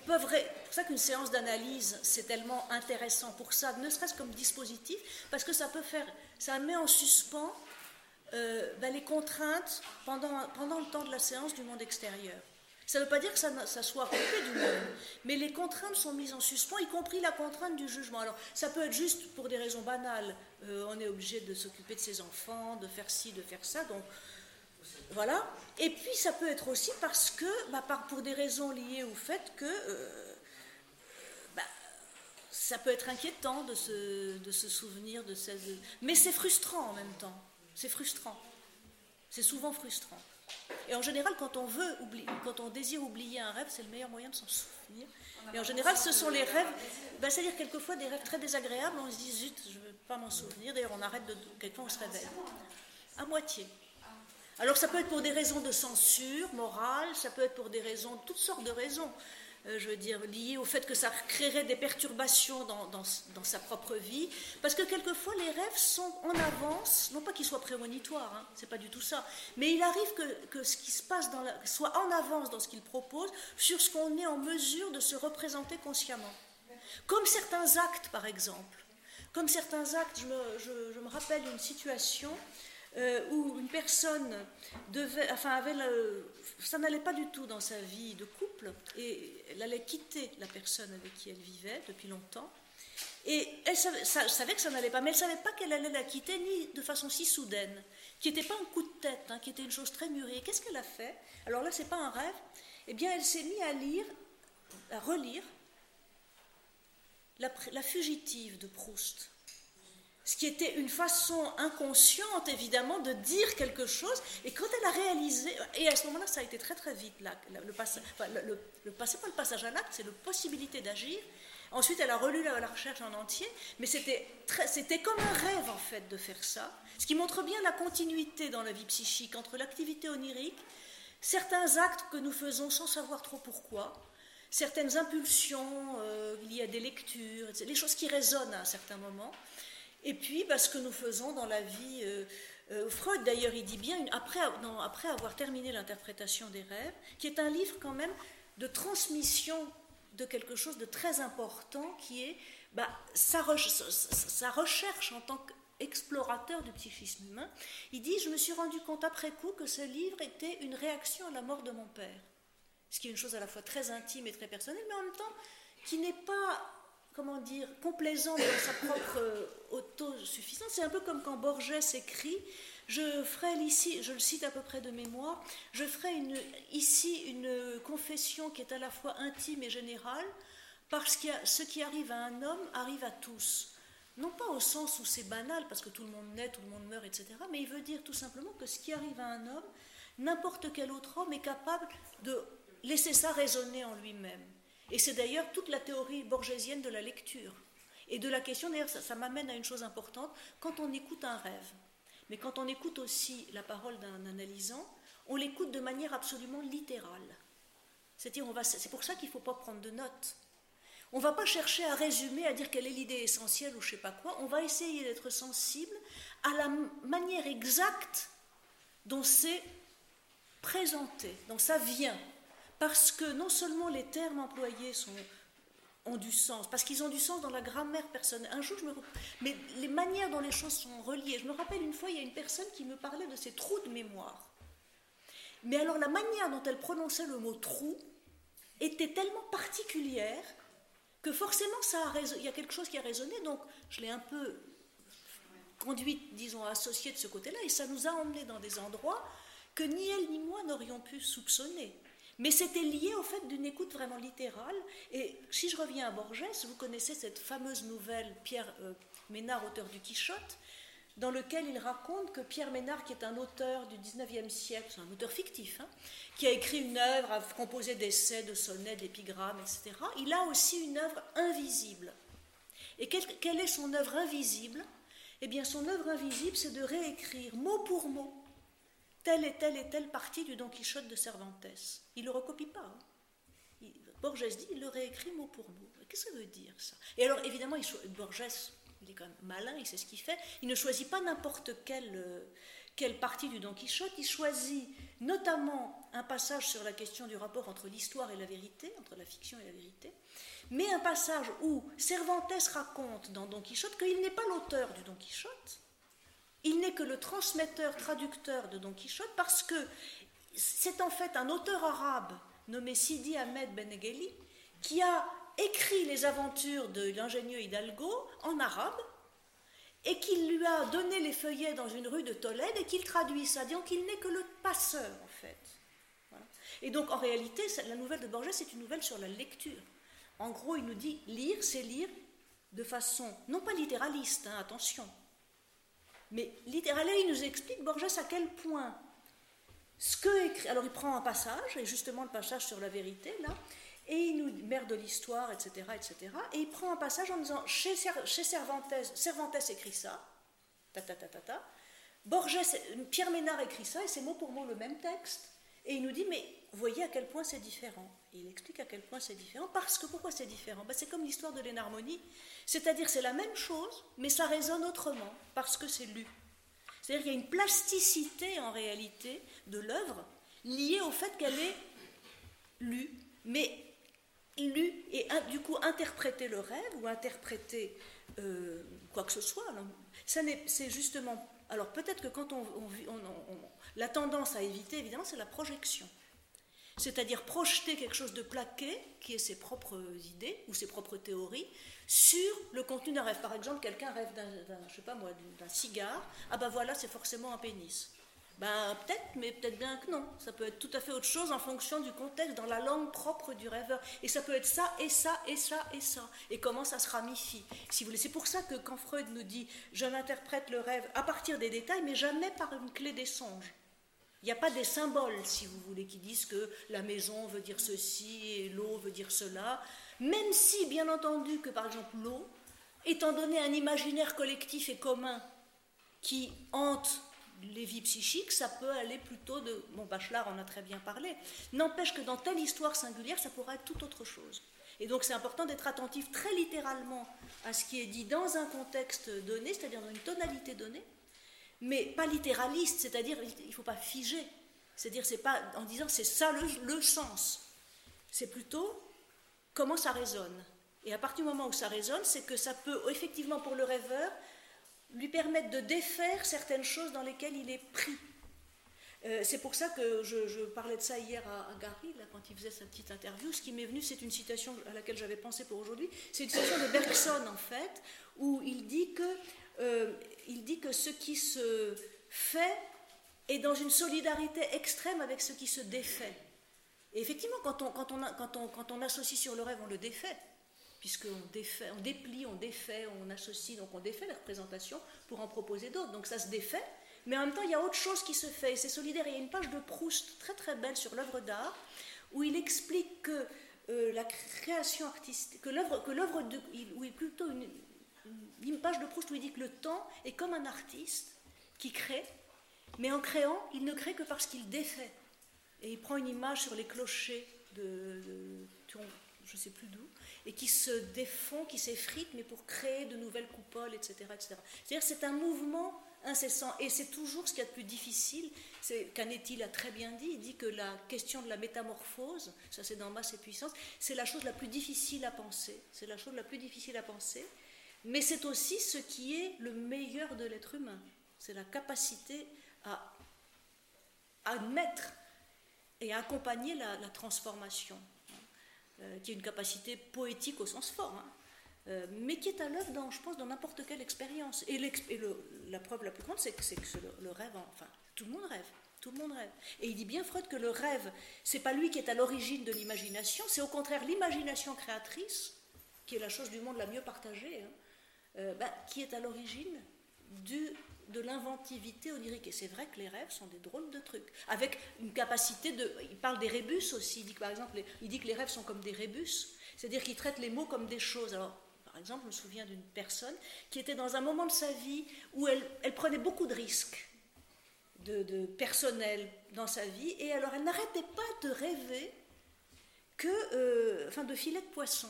peuvent, c'est pour ça qu'une séance d'analyse, c'est tellement intéressant pour ça, ne serait-ce comme dispositif, parce que ça peut faire, ça met en suspens euh, les contraintes pendant, pendant le temps de la séance du monde extérieur. Ça ne veut pas dire que ça, ça soit coupé du monde, mais les contraintes sont mises en suspens, y compris la contrainte du jugement. Alors, ça peut être juste pour des raisons banales. Euh, on est obligé de s'occuper de ses enfants, de faire ci, de faire ça. Donc, voilà. Et puis, ça peut être aussi parce que, bah, pour des raisons liées au fait que euh, bah, ça peut être inquiétant de se, de se souvenir de cette. Mais c'est frustrant en même temps. C'est frustrant. C'est souvent frustrant. Et en général, quand on veut oublier, quand on désire oublier un rêve, c'est le meilleur moyen de s'en souvenir. Et en général, ce sont les rêves, ben, c'est-à-dire quelquefois des rêves très désagréables, on se dit zut, je ne veux pas m'en souvenir. D'ailleurs, on arrête de. Quelquefois, on se réveille. À moitié. Alors, ça peut être pour des raisons de censure morale, ça peut être pour des raisons, toutes sortes de raisons. Euh, je veux dire, lié au fait que ça créerait des perturbations dans, sa propre vie. Parce que quelquefois, les rêves sont en avance, non pas qu'ils soient prémonitoires, hein, c'est pas du tout ça, mais il arrive que, ce qui se passe dans soit en avance dans ce qu'il propose sur ce qu'on est en mesure de se représenter consciemment. Comme certains actes, par exemple. Comme certains actes, je me, je me rappelle une situation euh, où une personne devait, enfin, avait ça n'allait pas du tout dans sa vie de couple, et elle allait quitter la personne avec qui elle vivait depuis longtemps. Et elle savait, que ça n'allait pas, mais elle ne savait pas qu'elle allait la quitter ni de façon si soudaine, qui n'était pas un coup de tête, hein, qui était une chose très mûrie. Qu'est-ce qu'elle a fait? Alors là, ce n'est pas un rêve. Eh bien, elle s'est mise à lire, à relire la fugitive de Proust ce qui était une façon inconsciente, évidemment, de dire quelque chose. Et quand elle a réalisé, et à ce moment-là, ça a été très très vite, là, le, pas le passage à l'acte, c'est la possibilité d'agir. Ensuite, elle a relu la, recherche en entier, mais c'était, c'était comme un rêve, en fait, de faire ça. Ce qui montre bien la continuité dans la vie psychique entre l'activité onirique, certains actes que nous faisons sans savoir trop pourquoi, certaines impulsions euh, liées à des lectures, les choses qui résonnent à un certain moment, et puis, parce que nous faisons dans la vie. Euh, euh, Freud, d'ailleurs, il dit bien, après, après avoir terminé l'interprétation des rêves, qui est un livre quand même de transmission de quelque chose de très important, qui est bah, sa, recherche en tant qu'explorateur du psychisme humain. Il dit, je me suis rendu compte après coup que ce livre était une réaction à la mort de mon père. Ce qui est une chose à la fois très intime et très personnelle, mais en même temps qui n'est pas comment dire, complaisant dans sa propre euh, autosuffisance. C'est un peu comme quand Borges écrit Je ferai ici, je le cite à peu près de mémoire, je ferai ici une confession qui est à la fois intime et générale, parce que ce qui arrive à un homme arrive à tous. Non pas au sens où c'est banal, parce que tout le monde naît, tout le monde meurt, etc., mais il veut dire tout simplement que ce qui arrive à un homme, n'importe quel autre homme est capable de laisser ça résonner en lui-même. Et c'est d'ailleurs toute la théorie borgésienne de la lecture. Et de la question, d'ailleurs, ça, m'amène à une chose importante, quand on écoute un rêve, mais quand on écoute aussi la parole d'un analysant, on l'écoute de manière absolument littérale. C'est-à-dire, c'est pour ça qu'il ne faut pas prendre de notes. On ne va pas chercher à résumer, à dire quelle est l'idée essentielle ou je ne sais pas quoi. On va essayer d'être sensible à la manière exacte dont c'est présenté, dont ça vient parce que non seulement les termes employés ont du sens, parce qu'ils ont du sens dans la grammaire personnelle. Un jour, je me... Mais les manières dont les choses sont reliées. Je me rappelle une fois, il y a une personne qui me parlait de ses trous de mémoire. Mais alors la manière dont elle prononçait le mot trou était tellement particulière que forcément ça a il y a quelque chose qui a résonné. Donc je l'ai un peu conduite, disons, associée de ce côté-là, et ça nous a emmenés dans des endroits que ni elle ni moi n'aurions pu soupçonner. Mais c'était lié au fait d'une écoute vraiment littérale. Et si je reviens à Borges, vous connaissez cette fameuse nouvelle Pierre euh, Ménard, auteur du Quichotte, dans lequel il raconte que Pierre Ménard, qui est un auteur du 19e siècle, c'est un auteur fictif, hein, qui a écrit une œuvre, a composé d'essais, de sonnets, d'épigrammes, etc., il a aussi une œuvre invisible. Et quelle est son œuvre invisible? Eh bien, son œuvre invisible, c'est de réécrire mot pour mot telle et telle et telle partie du Don Quichotte de Cervantes. Il ne le recopie pas. Hein. Borges dit, il le réécrit mot pour mot. Qu'est-ce que ça veut dire ça? Et alors évidemment, Borges, il est quand même malin, il sait ce qu'il fait. Il ne choisit pas n'importe quelle, euh, quelle partie du Don Quichotte. Il choisit notamment un passage sur la question du rapport entre l'histoire et la vérité, entre la fiction et la vérité, mais un passage où Cervantes raconte dans Don Quichotte qu'il n'est pas l'auteur du Don Quichotte, il n'est que le transmetteur-traducteur de Don Quichotte parce que c'est en fait un auteur arabe nommé Sidi Ahmed Benegheli qui a écrit les aventures de l'ingénieux Hidalgo en arabe et qu'il lui a donné les feuillets dans une rue de Tolède et qu'il traduit ça, disant qu'il n'est que le passeur en fait. Et donc en réalité, la nouvelle de Borges, c'est une nouvelle sur la lecture. En gros, il nous dit lire, c'est lire de façon, non pas littéraliste, hein, attention, mais littéralement, il nous explique, Borges, à quel point ce que écrit. Alors, il prend un passage, et justement le passage sur la vérité, là, et il nous mère de l'histoire, etc., etc. Et il prend un passage en disant chez, chez Cervantes, Cervantes écrit ça, ta ta ta ta ta. Borges, Pierre Ménard écrit ça, et c'est mot pour mot le même texte. Et il nous dit, mais voyez à quel point c'est différent. Il explique à quel point c'est différent. Parce que pourquoi c'est différent? Ben, C'est comme l'histoire de l'énarmonie. C'est-à-dire c'est la même chose, mais ça résonne autrement, parce que c'est lu. C'est-à-dire qu'il y a une plasticité en réalité de l'œuvre liée au fait qu'elle est lue, mais lue et du coup interpréter le rêve ou interpréter euh, quoi que ce soit. C'est justement. Alors peut-être que quand on, la tendance à éviter, évidemment, c'est la projection. C'est-à-dire projeter quelque chose de plaqué, qui est ses propres idées ou ses propres théories, sur le contenu d'un rêve. Par exemple, quelqu'un rêve d'un, je sais pas moi, d'un cigare. Ah ben voilà, c'est forcément un pénis. Ben peut-être, mais peut-être bien que non. Ça peut être tout à fait autre chose en fonction du contexte, dans la langue propre du rêveur. Et ça peut être ça, et ça, et ça, et ça. Et comment ça se ramifie. Si vous voulez, c'est pour ça que quand Freud nous dit, je n'interprète le rêve à partir des détails, mais jamais par une clé des songes. Il n'y a pas des symboles, si vous voulez, qui disent que la maison veut dire ceci et l'eau veut dire cela. Même si, bien entendu, que par exemple l'eau, étant donné un imaginaire collectif et commun qui hante les vies psychiques, ça peut aller plutôt de... Bon, Bachelard en a très bien parlé. N'empêche que dans telle histoire singulière, ça pourrait être tout autre chose. Et donc c'est important d'être attentif très littéralement à ce qui est dit dans un contexte donné, c'est-à-dire dans une tonalité donnée, mais pas littéraliste, c'est-à-dire il ne faut pas figer. C'est-à-dire c'est pas en disant c'est ça le, sens. C'est plutôt comment ça résonne. Et à partir du moment où ça résonne, c'est que ça peut effectivement pour le rêveur lui permettre de défaire certaines choses dans lesquelles il est pris. Euh, c'est pour ça que je, parlais de ça hier à, Gary, là, quand il faisait sa petite interview. Ce qui m'est venu, c'est une citation à laquelle j'avais pensé pour aujourd'hui. C'est une citation de Bergson, en fait, où il dit que euh, il dit que ce qui se fait est dans une solidarité extrême avec ce qui se défait. Et effectivement, quand on, associe sur le rêve, on le défait, puisqu'on défait, on déplie, on défait, on associe, donc on défait la représentation pour en proposer d'autres. Donc ça se défait, mais en même temps, il y a autre chose qui se fait, et c'est solidaire. il y a une page de Proust très très belle sur l'œuvre d'art, où il explique que euh, la création artistique, que l'œuvre, que de, ou plutôt une page de Proust où il dit que le temps est comme un artiste qui crée, mais en créant, il ne crée que parce qu'il défait. Et il prend une image sur les clochers de, je ne sais plus d'où, et qui se défont, qui s'effritent, mais pour créer de nouvelles coupoles, etc. etc. C'est-à-dire c'est un mouvement incessant, et c'est toujours ce qu'il y a de plus difficile. Canetti l'a très bien dit, il dit que la question de la métamorphose, ça c'est dans Masse et Puissance, c'est la chose la plus difficile à penser. C'est la chose la plus difficile à penser, mais c'est aussi ce qui est le meilleur de l'être humain. C'est la capacité à admettre et à accompagner la, transformation, hein, euh, qui est une capacité poétique au sens fort, hein, euh, mais qui est à l'œuvre, je pense, dans n'importe quelle expérience. Et, la preuve la plus grande, c'est que, que le, rêve, enfin, tout le monde rêve. Tout le monde rêve. Et il dit bien Freud que le rêve, c'est pas lui qui est à l'origine de l'imagination, c'est au contraire l'imagination créatrice, qui est la chose du monde la mieux partagée, hein, euh, bah, qui est à l'origine de l'inventivité onirique. Et c'est vrai que les rêves sont des drôles de trucs. Avec une capacité de. Il parle des rébus aussi. Il dit que, par exemple, il dit que les rêves sont comme des rébus. C'est-à-dire qu'il traite les mots comme des choses. Alors, par exemple, je me souviens d'une personne qui était dans un moment de sa vie où elle, prenait beaucoup de risques de, de, personnel dans sa vie. Et alors, elle n'arrêtait pas de rêver que. Euh, enfin, de filets de poisson.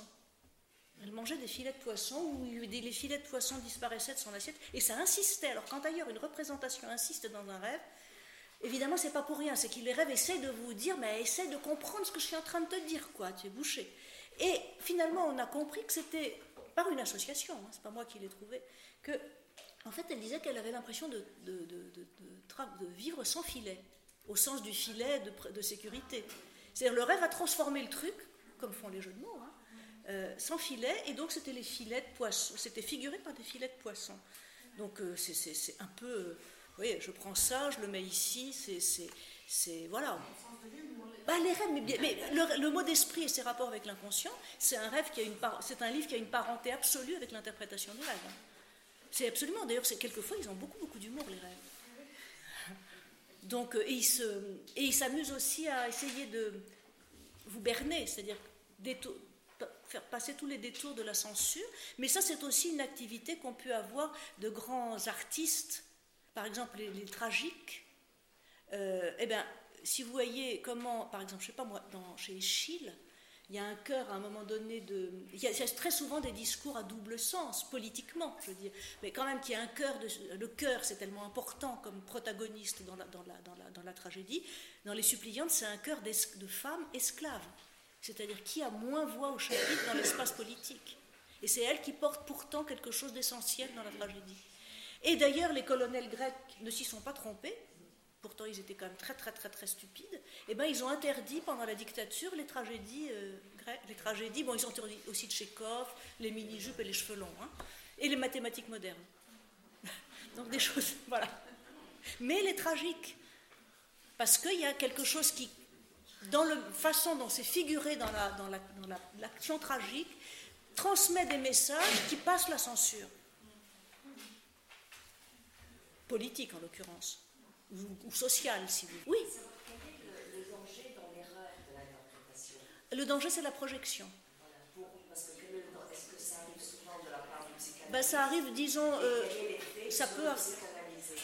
Elle mangeait des filets de poisson où les filets de poisson disparaissaient de son assiette et ça insistait. Alors quand d'ailleurs une représentation insiste dans un rêve, évidemment c'est pas pour rien, c'est que les rêves essayent de vous dire, mais essaie de comprendre ce que je suis en train de te dire, quoi, tu es bouché. Et finalement on a compris que c'était par une association, hein, c'est pas moi qui l'ai trouvé, que en fait elle disait qu'elle avait l'impression de, vivre sans filet, au sens du filet de, sécurité. C'est-à-dire le rêve a transformé le truc, comme font les jeux de mots, hein, euh, sans filet, et donc c'était les filets de poisson, c'était figuré par des filets de poisson. Donc euh, c'est un peu, euh, vous je prends ça, je le mets ici, c'est, voilà. Bah, les rêves, mais, mais le, mot d'esprit et ses rapports avec l'inconscient, c'est un rêve qui a une, c'est un livre qui a une parenté absolue avec l'interprétation du rêve. Hein. C'est absolument, d'ailleurs, c'est quelquefois ils ont beaucoup beaucoup d'humour les rêves. Donc, se, et ils s'amusent aussi à essayer de vous berner, c'est-à-dire passer tous les détours de la censure, mais ça c'est aussi une activité qu'ont pu avoir de grands artistes, par exemple les, tragiques. Euh, eh bien, si vous voyez comment, par exemple, je sais pas moi, dans, chez Schill, il y a un cœur à un moment donné de. Il y, a, très souvent des discours à double sens, politiquement, je veux dire. Mais quand même qu'il y a un cœur. Le cœur, c'est tellement important comme protagoniste dans la, dans la, dans la, dans la tragédie. Dans Les Suppliantes, c'est un cœur de femmes esclaves c'est-à-dire qui a moins voix au chapitre dans l'espace politique. Et c'est elle qui porte pourtant quelque chose d'essentiel dans la tragédie. Et d'ailleurs, les colonels grecs ne s'y sont pas trompés, pourtant ils étaient quand même très très très très stupides, et eh ben ils ont interdit pendant la dictature les tragédies euh, grecques, les tragédies, bon ils ont interdit aussi Tchékov, les mini-jupes et les cheveux longs, hein, et les mathématiques modernes. Donc des choses, voilà. Mais les tragiques, parce qu'il y a quelque chose qui dans la façon dont c'est figuré dans l'action tragique, transmet des messages qui passent la censure. Politique en l'occurrence, ou, ou sociale si vous voulez. Oui. Le danger dans l'erreur de l'interprétation? Le danger, c'est la projection. parce que est-ce que ça arrive souvent de la part du psychanalyste ben, Ça arrive, disons, euh, ça peut.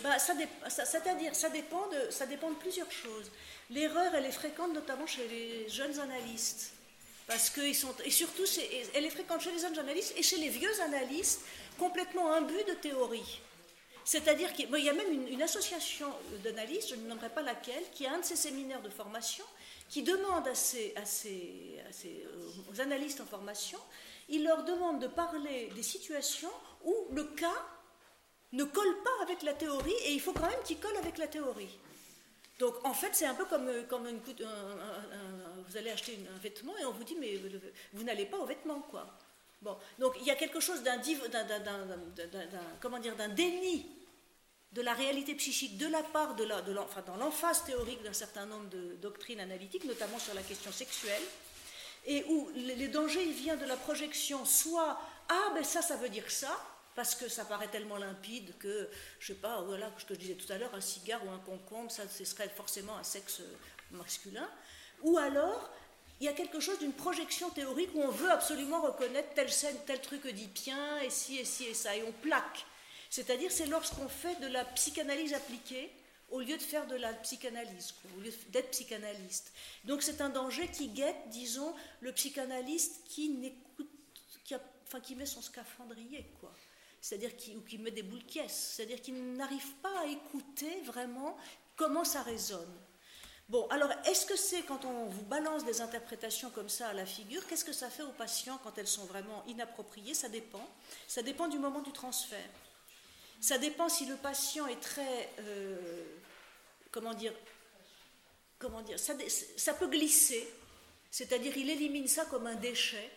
Bah, ça, c'est-à-dire, ça dépend de, ça dépend de plusieurs choses. L'erreur, elle est fréquente notamment chez les jeunes analystes. Parce que sont, et surtout, elle est fréquente chez les jeunes analystes et chez les vieux analystes complètement imbus de théorie. C'est-à-dire qu'il y a même une, association d'analystes, je ne nommerai pas laquelle, qui a un de ces séminaires de formation qui demande à ces, à ces, aux analystes en formation, il leur demande de parler des situations où le cas ne colle pas avec la théorie et il faut quand même qu'il colle avec la théorie. Donc en fait, c'est un peu comme, euh, comme une, vous allez acheter un vêtement et on vous dit mais vous n'allez pas au vêtement quoi. Bon, donc il y a quelque chose d'un comment dire d'un déni de la réalité psychique de la part de la, dans l'emphase théorique d'un certain nombre de doctrines analytiques, notamment sur la question sexuelle, et où les dangers il vient de la projection soit ah ben ça ça veut dire ça parce que ça paraît tellement limpide que, je sais pas, voilà, ce que je disais tout à l'heure, un cigare ou un concombre, ça ce serait forcément un sexe masculin. Ou alors, il y a quelque chose d'une projection théorique où on veut absolument reconnaître telle scène, tel truc oedipien, et ci, et ci, et ça, et on plaque. C'est-à-dire, c'est lorsqu'on fait de la psychanalyse appliquée, au lieu de faire de la psychanalyse, au lieu d'être psychanalyste. Donc c'est un danger qui guette, disons, le psychanalyste qui n'écoute, qui met son scaphandrier, quoi. C'est-à-dire qui, ou qui met des boules caisses, c'est-à-dire qui n'arrive pas à écouter vraiment comment ça résonne. Bon, alors, est-ce que c'est quand on vous balance des interprétations comme ça à la figure, qu'est-ce que ça fait aux patients quand elles sont vraiment inappropriées? Ça dépend. Ça dépend du moment du transfert. Ça dépend si le patient est très, euh, comment dire, comment dire, ça, ça peut glisser, c'est-à-dire il élimine ça comme un déchet,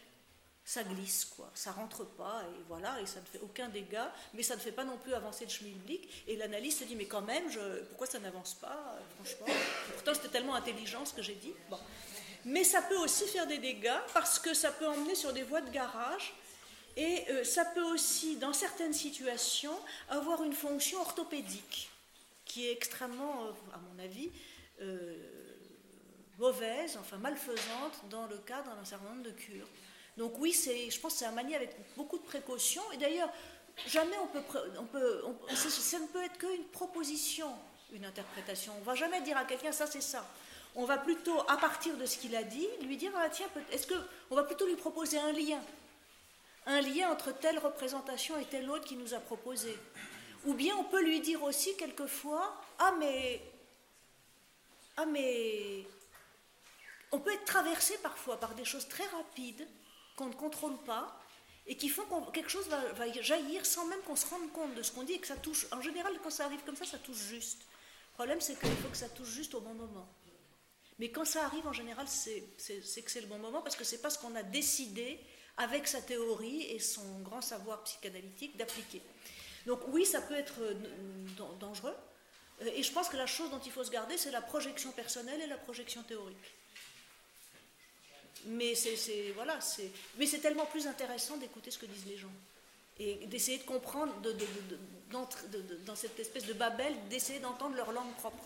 ça glisse, quoi. Ça rentre pas, et voilà, et ça ne fait aucun dégât, mais ça ne fait pas non plus avancer le schmilblick. Et l'analyste se dit, mais quand même, pourquoi ça n'avance pas, franchement? Pourtant, c'était tellement intelligent ce que j'ai dit. Bon. Mais ça peut aussi faire des dégâts parce que ça peut emmener sur des voies de garage. Et euh, ça peut aussi, dans certaines situations, avoir une fonction orthopédique qui est extrêmement, euh, à mon avis, euh, mauvaise, enfin malfaisante dans le cadre d'un certain nombre de cures. Donc oui, je pense que c'est à manier avec beaucoup de précautions. Et d'ailleurs, jamais on peut, on peut ça ne peut être qu'une proposition, une interprétation. On ne va jamais dire à quelqu'un ça c'est ça. On va plutôt, à partir de ce qu'il a dit, lui dire ah, tiens, est-ce que on va plutôt lui proposer un lien, un lien entre telle représentation et telle autre qu'il nous a proposé. Ou bien on peut lui dire aussi quelquefois ah mais ah mais on peut être traversé parfois par des choses très rapides qu'on ne contrôle pas et qui font que quelque chose va, jaillir sans même qu'on se rende compte de ce qu'on dit et que ça touche. En général, quand ça arrive comme ça, ça touche juste. Le problème, c'est qu'il faut que ça touche juste au bon moment. Mais quand ça arrive, en général, c'est que c'est le bon moment parce que c'est pas ce qu'on a décidé avec sa théorie et son grand savoir psychanalytique d'appliquer. Donc oui, ça peut être euh, dangereux. Euh, et je pense que la chose dont il faut se garder, c'est la projection personnelle et la projection théorique. Mais c'est voilà, tellement plus intéressant d'écouter ce que disent les gens et d'essayer de comprendre dans cette espèce de babel, d'essayer d'entendre leur langue propre.